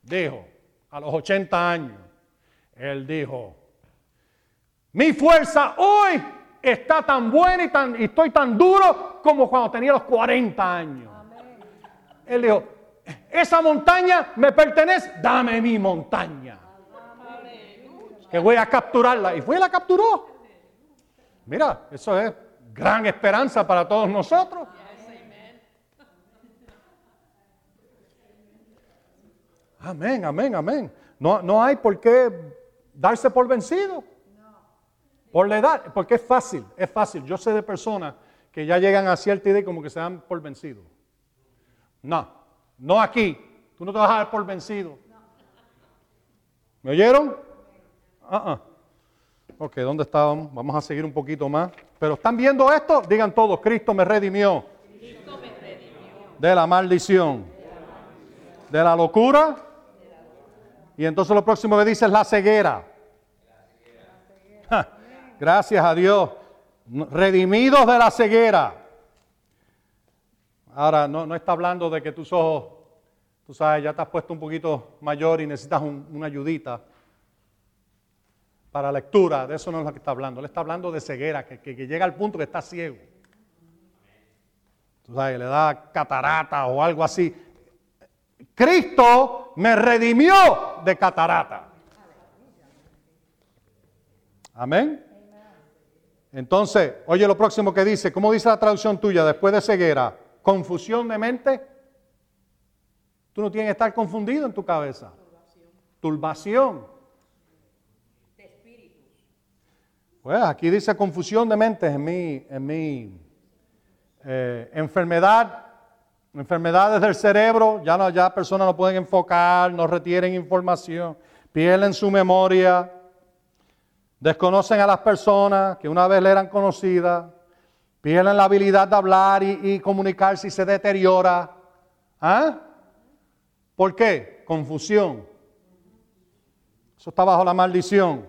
dijo, a los 80 años, él dijo, mi fuerza hoy está tan buena y, tan, estoy tan duro como cuando tenía los 40 años. Él dijo, esa montaña me pertenece, dame mi montaña. Que voy a capturarla. Y fue y la capturó. Mira, eso es gran esperanza para todos nosotros. Amén, amén, amén. No, no hay por qué darse por vencido. Por la edad, porque es fácil, es fácil. Yo sé de personas que ya llegan a cierta edad y como que se dan por vencido. No, no aquí. Tú no te vas a dar por vencido. ¿Me oyeron? Uh Ok, ¿dónde estábamos? Vamos a seguir un poquito más. Pero ¿están viendo esto? Digan todos, Cristo me redimió. Cristo me redimió. De la maldición. De la locura. Y entonces lo próximo que dice es la ceguera. Gracias a Dios. Redimidos de la ceguera. Ahora, no, está hablando de que tus ojos, tú sabes, ya te has puesto un poquito mayor y necesitas una ayudita para lectura. De eso no es lo que está hablando. Él está hablando de ceguera, que, que llega al punto que está ciego. Tú sabes, le da catarata o algo así. Cristo me redimió de catarata. Amén. Entonces, oye lo próximo que dice, ¿cómo dice la traducción tuya después de ceguera? Confusión de mente. Tú no tienes que estar confundido en tu cabeza. Turbación. De espíritus. Pues aquí dice confusión de mente en mi, en mi eh, enfermedad, enfermedades del cerebro, ya, no, ya personas no pueden enfocar, no retienen información, pierden su memoria Desconocen a las personas que una vez le eran conocidas, pierden la habilidad de hablar y, comunicarse y se deteriora. ¿Ah? ¿Por qué? Confusión. Eso está bajo la maldición.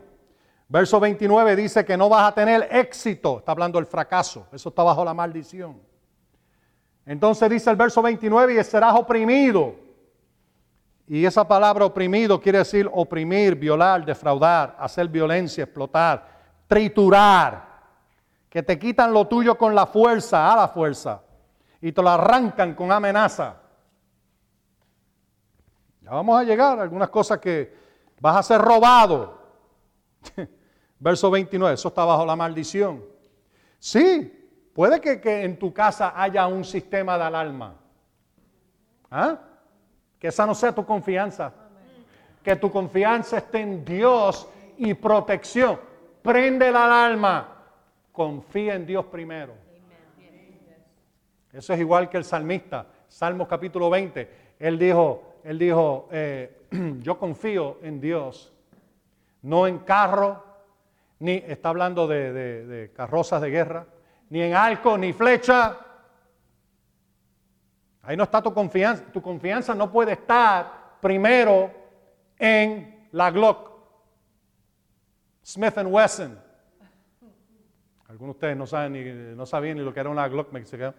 Verso 29 dice que no vas a tener éxito. Está hablando del fracaso. Eso está bajo la maldición. Entonces dice el verso 29 y serás oprimido. Y esa palabra oprimido quiere decir oprimir, violar, defraudar, hacer violencia, explotar, triturar. Que te quitan lo tuyo con la fuerza, a la fuerza. Y te lo arrancan con amenaza. Ya vamos a llegar a algunas cosas que vas a ser robado. Verso 29, eso está bajo la maldición. Sí, puede que, en tu casa haya un sistema de alarma. ¿Ah? Que esa no sea tu confianza. Que tu confianza esté en Dios y protección. Prende la alarma. Confía en Dios primero. Eso es igual que el salmista. Salmos capítulo 20. Él dijo, él dijo, eh, yo confío en Dios, no en carro, ni está hablando de, carrozas de guerra, ni en arco, ni flecha. Ahí no está tu confianza. Tu confianza no puede estar primero en la Glock, Smith Wesson. Algunos de ustedes no, saben ni, no sabían ni lo que era una Glock mexicana.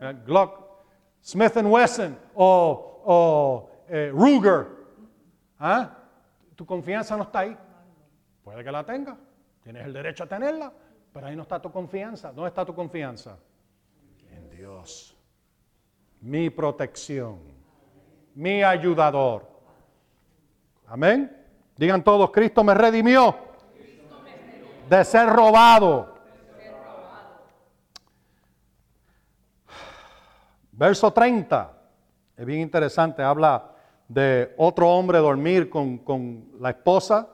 ¿eh? Glock, Smith Wesson o, eh, Ruger. ¿Ah? Tu confianza no está ahí. Puede que la tenga. Tienes el derecho a tenerla, pero ahí no está tu confianza. ¿Dónde está tu confianza? En Dios. Mi protección. Mi ayudador. Amén. Digan todos, Cristo me redimió de ser robado. Verso 30. Es bien interesante. Habla de otro hombre dormir con, con la esposa.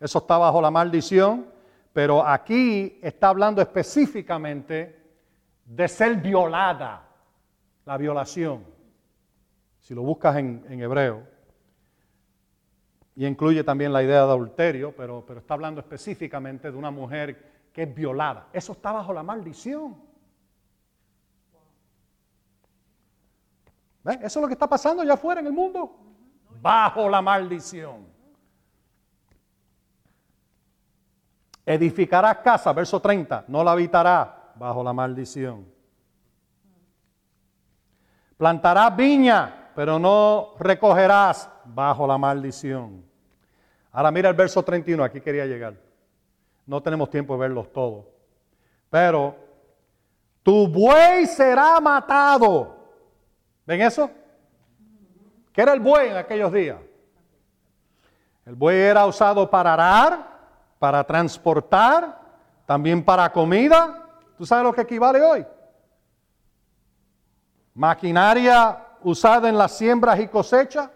Eso está bajo la maldición. Pero aquí está hablando específicamente de ser violada, la violación. Si lo buscas en, hebreo, y incluye también la idea de adulterio, pero, está hablando específicamente de una mujer que es violada. Eso está bajo la maldición. ¿Ves? Eso es lo que está pasando allá afuera en el mundo. Bajo la maldición. Edificarás casa, verso 30, no la habitará bajo la maldición. Plantarás viña, pero no recogerás bajo la maldición. Ahora mira el verso 31, aquí quería llegar. No tenemos tiempo de verlos todos. Pero tu buey será matado. ¿Ven eso? ¿Qué era el buey en aquellos días? El buey era usado para arar, para transportar, también para comida. ¿Tú sabes lo que equivale hoy? Maquinaria usada en las siembras y cosechas.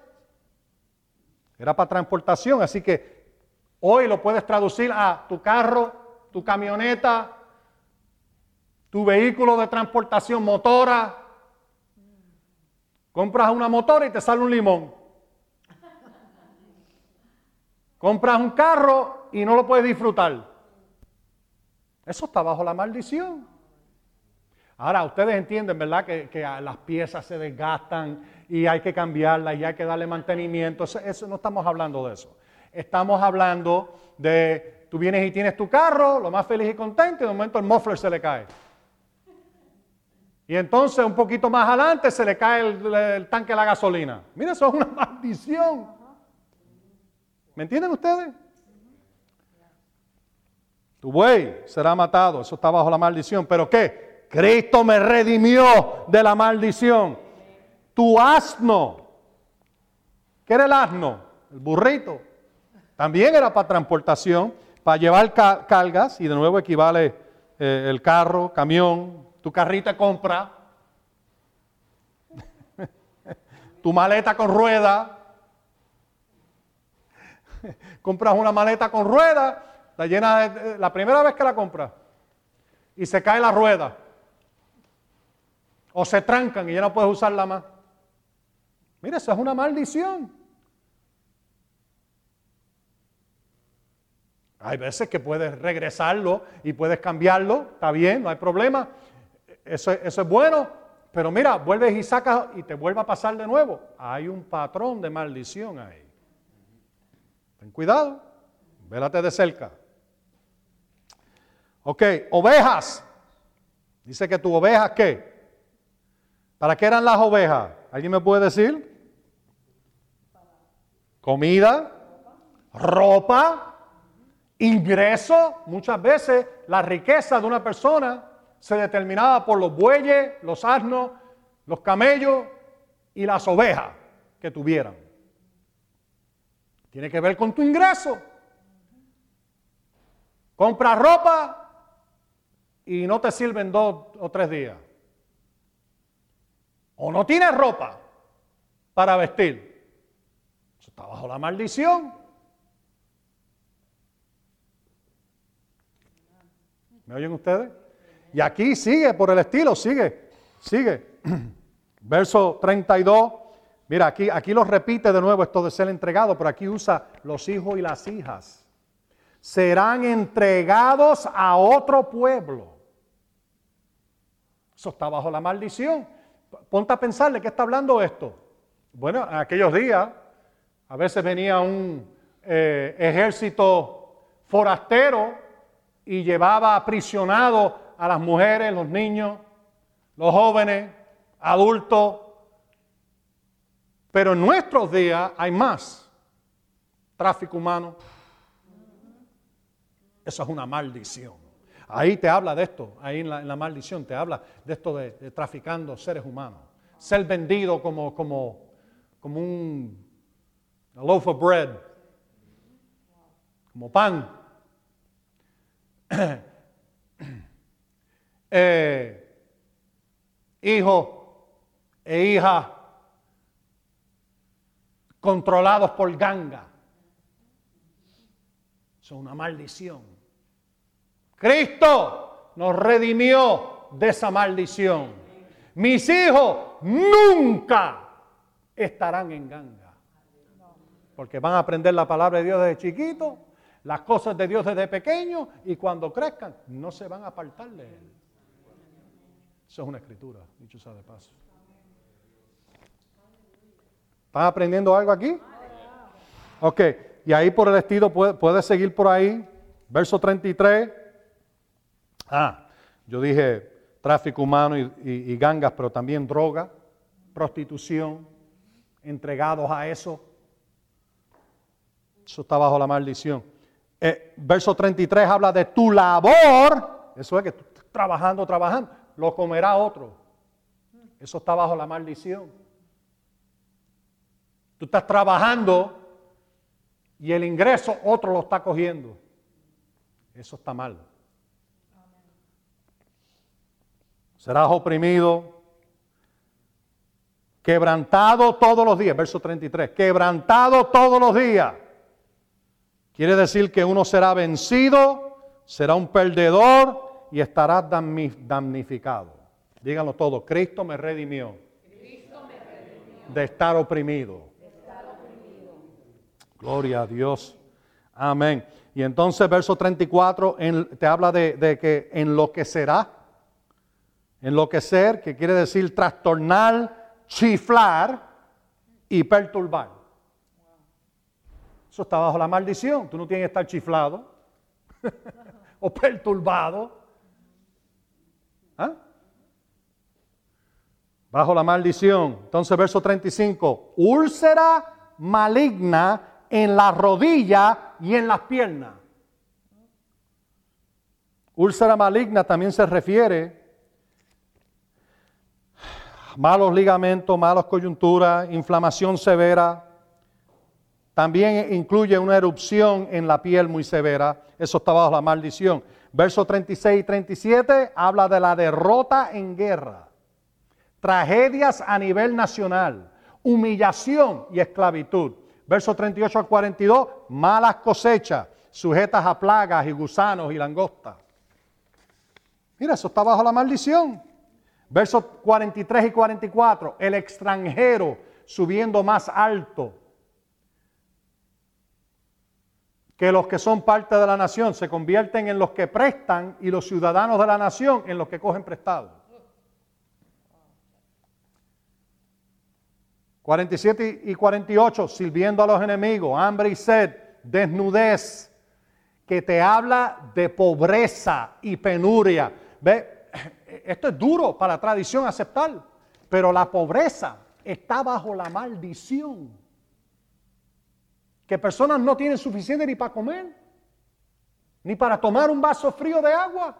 Era para transportación, así que hoy lo puedes traducir a tu carro, tu camioneta, tu vehículo de transportación motora. Compras una motora y te sale un limón. Compras un carro y no lo puedes disfrutar. Eso está bajo la maldición. Ahora, ustedes entienden, ¿verdad? Que, las piezas se desgastan y hay que cambiarlas y hay que darle mantenimiento. Eso, no estamos hablando de eso. Estamos hablando de, tú vienes y tienes tu carro, lo más feliz y contento, y de momento el muffler se le cae. Y entonces un poquito más adelante se le cae el, el tanque de la gasolina. Mira, eso es una maldición. ¿Me entienden ustedes? Tu buey será matado, eso está bajo la maldición. ¿Pero qué? Cristo me redimió de la maldición. Tu asno, ¿qué era el asno? El burrito. También era para transportación, para llevar cargas, y de nuevo equivale eh, el carro, camión, tu carrita compra, tu maleta con rueda, compras una maleta con ruedas, la llena de, la primera vez que la compras y se cae la rueda. O se trancan y ya no puedes usarla más. Mira, eso es una maldición. Hay veces que puedes regresarlo y puedes cambiarlo, está bien, no hay problema. Eso, eso es bueno, pero mira, vuelves y sacas y te vuelve a pasar de nuevo. Hay un patrón de maldición ahí. Ten cuidado, vélate de cerca. Ok, ovejas. Dice que tu oveja, ¿qué? ¿Para qué eran las ovejas? ¿Alguien me puede decir? Comida, ropa, ingreso. Muchas veces la riqueza de una persona se determinaba por los bueyes, los asnos, los camellos y las ovejas que tuvieran. Tiene que ver con tu ingreso. Compra ropa y no te sirven dos o tres días. O no tienes ropa para vestir. Eso está bajo la maldición. ¿Me oyen ustedes? Y aquí sigue por el estilo, sigue, sigue. Verso 32. Mira, aquí, aquí lo repite de nuevo esto de ser entregado, pero aquí usa los hijos y las hijas. Serán entregados a otro pueblo. Eso está bajo la maldición. Ponte a pensar de qué está hablando esto. Bueno, en aquellos días a veces venía un eh, ejército forastero y llevaba aprisionados a las mujeres, los niños, los jóvenes, adultos. Pero en nuestros días hay más tráfico humano. Eso es una maldición. Ahí te habla de esto, ahí en la, maldición te habla de esto de, traficando seres humanos. Ser vendido como, como, como un loaf of bread, como pan. eh, hijo e hija controlados por ganga. Son una maldición. Cristo nos redimió de esa maldición. Mis hijos nunca estarán en ganga. Porque van a aprender la palabra de Dios desde chiquito, las cosas de Dios desde pequeño y cuando crezcan no se van a apartar de Él. Eso es una escritura, dicho sea de paso. ¿Están aprendiendo algo aquí? Ok, y ahí por el estilo puede, seguir por ahí. Verso 33. Ah, yo dije tráfico humano y, gangas, pero también droga, prostitución, entregados a eso. Eso está bajo la maldición. Eh, verso 33 habla de tu labor. Eso es que tú trabajando, trabajando. Lo comerá otro. Eso está bajo la maldición. Tú estás trabajando y el ingreso otro lo está cogiendo. Eso está mal. Serás oprimido, quebrantado todos los días, verso 33, quebrantado todos los días. Quiere decir que uno será vencido, será un perdedor y estará damnificado. Díganlo todo, Cristo me redimió, De, estar oprimido. Gloria a Dios. Amén. Y entonces verso 34 te habla de, de que enloquecerá Enloquecer, que quiere decir trastornar, chiflar y perturbar. Eso está bajo la maldición. Tú no tienes que estar chiflado o perturbado. ¿Ah? Bajo la maldición. Entonces, verso 35. Úlcera maligna en la rodilla y en las piernas. Úlcera maligna también se refiere malos ligamentos, malas coyunturas, inflamación severa. También incluye una erupción en la piel muy severa. Eso está bajo la maldición. Verso 36 y 37 habla de la derrota en guerra, tragedias a nivel nacional, humillación y esclavitud. Verso 38 al 42, malas cosechas, sujetas a plagas y gusanos y langostas. Mira, eso está bajo la maldición. Versos 43 y 44, el extranjero subiendo más alto que los que son parte de la nación, se convierten en los que prestan y los ciudadanos de la nación en los que cogen prestado. 47 y 48, sirviendo a los enemigos, hambre y sed, desnudez, que te habla de pobreza y penuria. ¿Ve? Esto es duro para la tradición aceptar, pero la pobreza está bajo la maldición. Que personas no tienen suficiente ni para comer, ni para tomar un vaso frío de agua.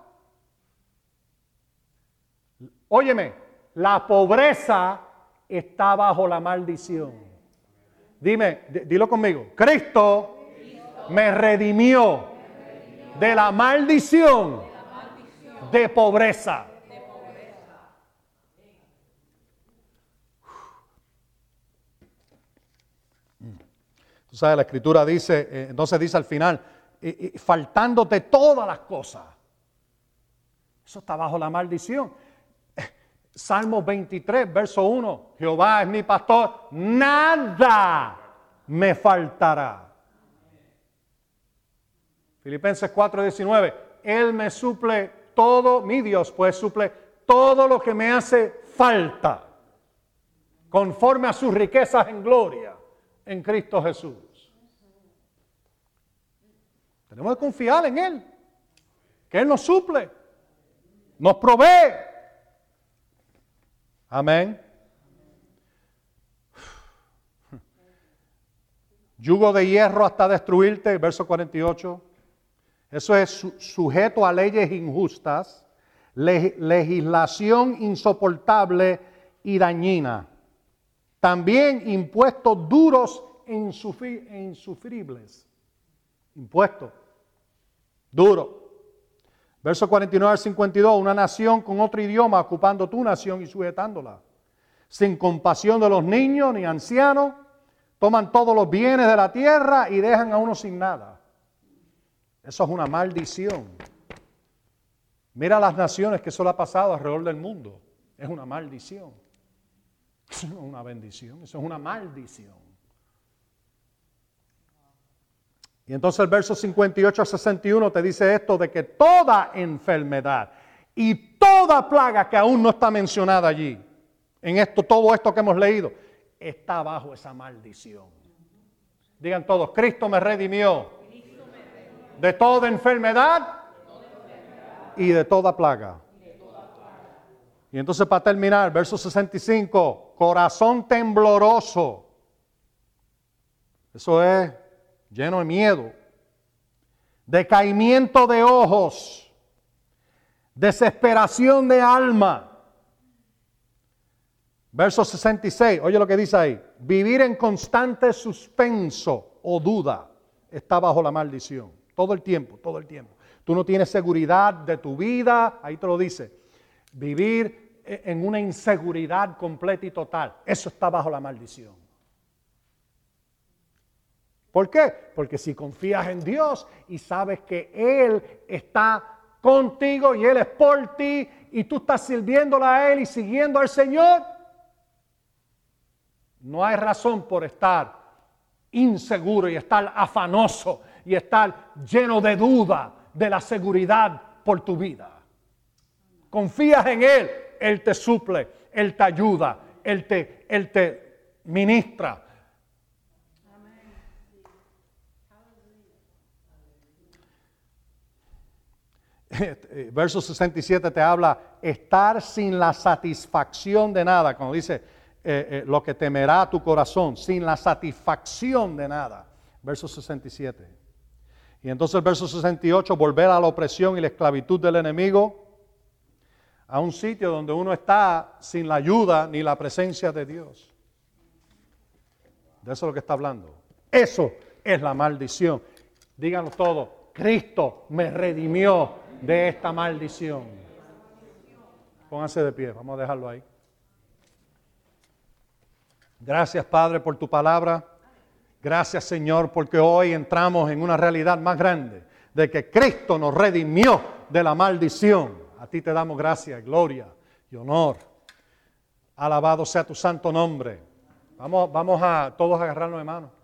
Óyeme, la pobreza está bajo la maldición. Dime, dilo conmigo. Cristo, me redimió de la maldición de pobreza. Tú sabes, la escritura dice, eh, entonces dice al final, faltándote todas las cosas. Eso está bajo la maldición. Salmo 23, verso 1. Jehová es mi pastor, nada me faltará. Filipenses 4, 19. Él me suple todo, mi Dios pues suple todo lo que me hace falta, conforme a sus riquezas en gloria en Cristo Jesús. Tenemos que confiar en Él, que Él nos suple, nos provee. Amén. Yugo de hierro hasta destruirte, verso 48. Eso es sujeto a leyes injustas, legislación insoportable y dañina. También impuestos duros e insufribles. Impuestos duros. Verso 49 al 52, una nación con otro idioma ocupando tu nación y sujetándola. Sin compasión de los niños ni ancianos, toman todos los bienes de la tierra y dejan a uno sin nada. Eso es una maldición. Mira las naciones que eso le ha pasado alrededor del mundo. Es una maldición. Eso no es una bendición, eso es una maldición. Y entonces el verso 58 a 61 te dice esto de que toda enfermedad y toda plaga que aún no está mencionada allí, en esto, todo esto que hemos leído, está bajo esa maldición. Digan todos, Cristo me redimió de toda enfermedad y de toda plaga. Y entonces para terminar, verso 65, corazón tembloroso. Eso es lleno de miedo, decaimiento de ojos, desesperación de alma. Verso 66, oye lo que dice ahí, vivir en constante suspenso o duda está bajo la maldición, todo el tiempo, todo el tiempo. Tú no tienes seguridad de tu vida, ahí te lo dice, vivir e, en una inseguridad completa y total, eso está bajo la maldición. ¿Por qué? Porque si confías en Dios y sabes que Él está contigo y Él es por ti y tú estás sirviéndole a Él y siguiendo al Señor, no hay razón por estar inseguro y estar afanoso y estar lleno de duda de la seguridad por tu vida. Confías en Él, Él te suple, Él te ayuda, Él te, Él te ministra, Eh, verso 67 te habla estar sin la satisfacción de nada, cuando dice eh, eh, lo que temerá tu corazón, sin la satisfacción de nada. Verso 67. Y entonces el verso 68, volver a la opresión y la esclavitud del enemigo, a un sitio donde uno está sin la ayuda ni la presencia de Dios. De eso es lo que está hablando. Eso es la maldición. Díganlo todo. Cristo me redimió de esta maldición. Pónganse de pie, vamos a dejarlo ahí. Gracias Padre por tu palabra. Gracias Señor porque hoy entramos en una realidad más grande de que Cristo nos redimió de la maldición. A ti te damos gracias, gloria y honor. Alabado sea tu santo nombre. Vamos, vamos a todos agarrarnos de mano.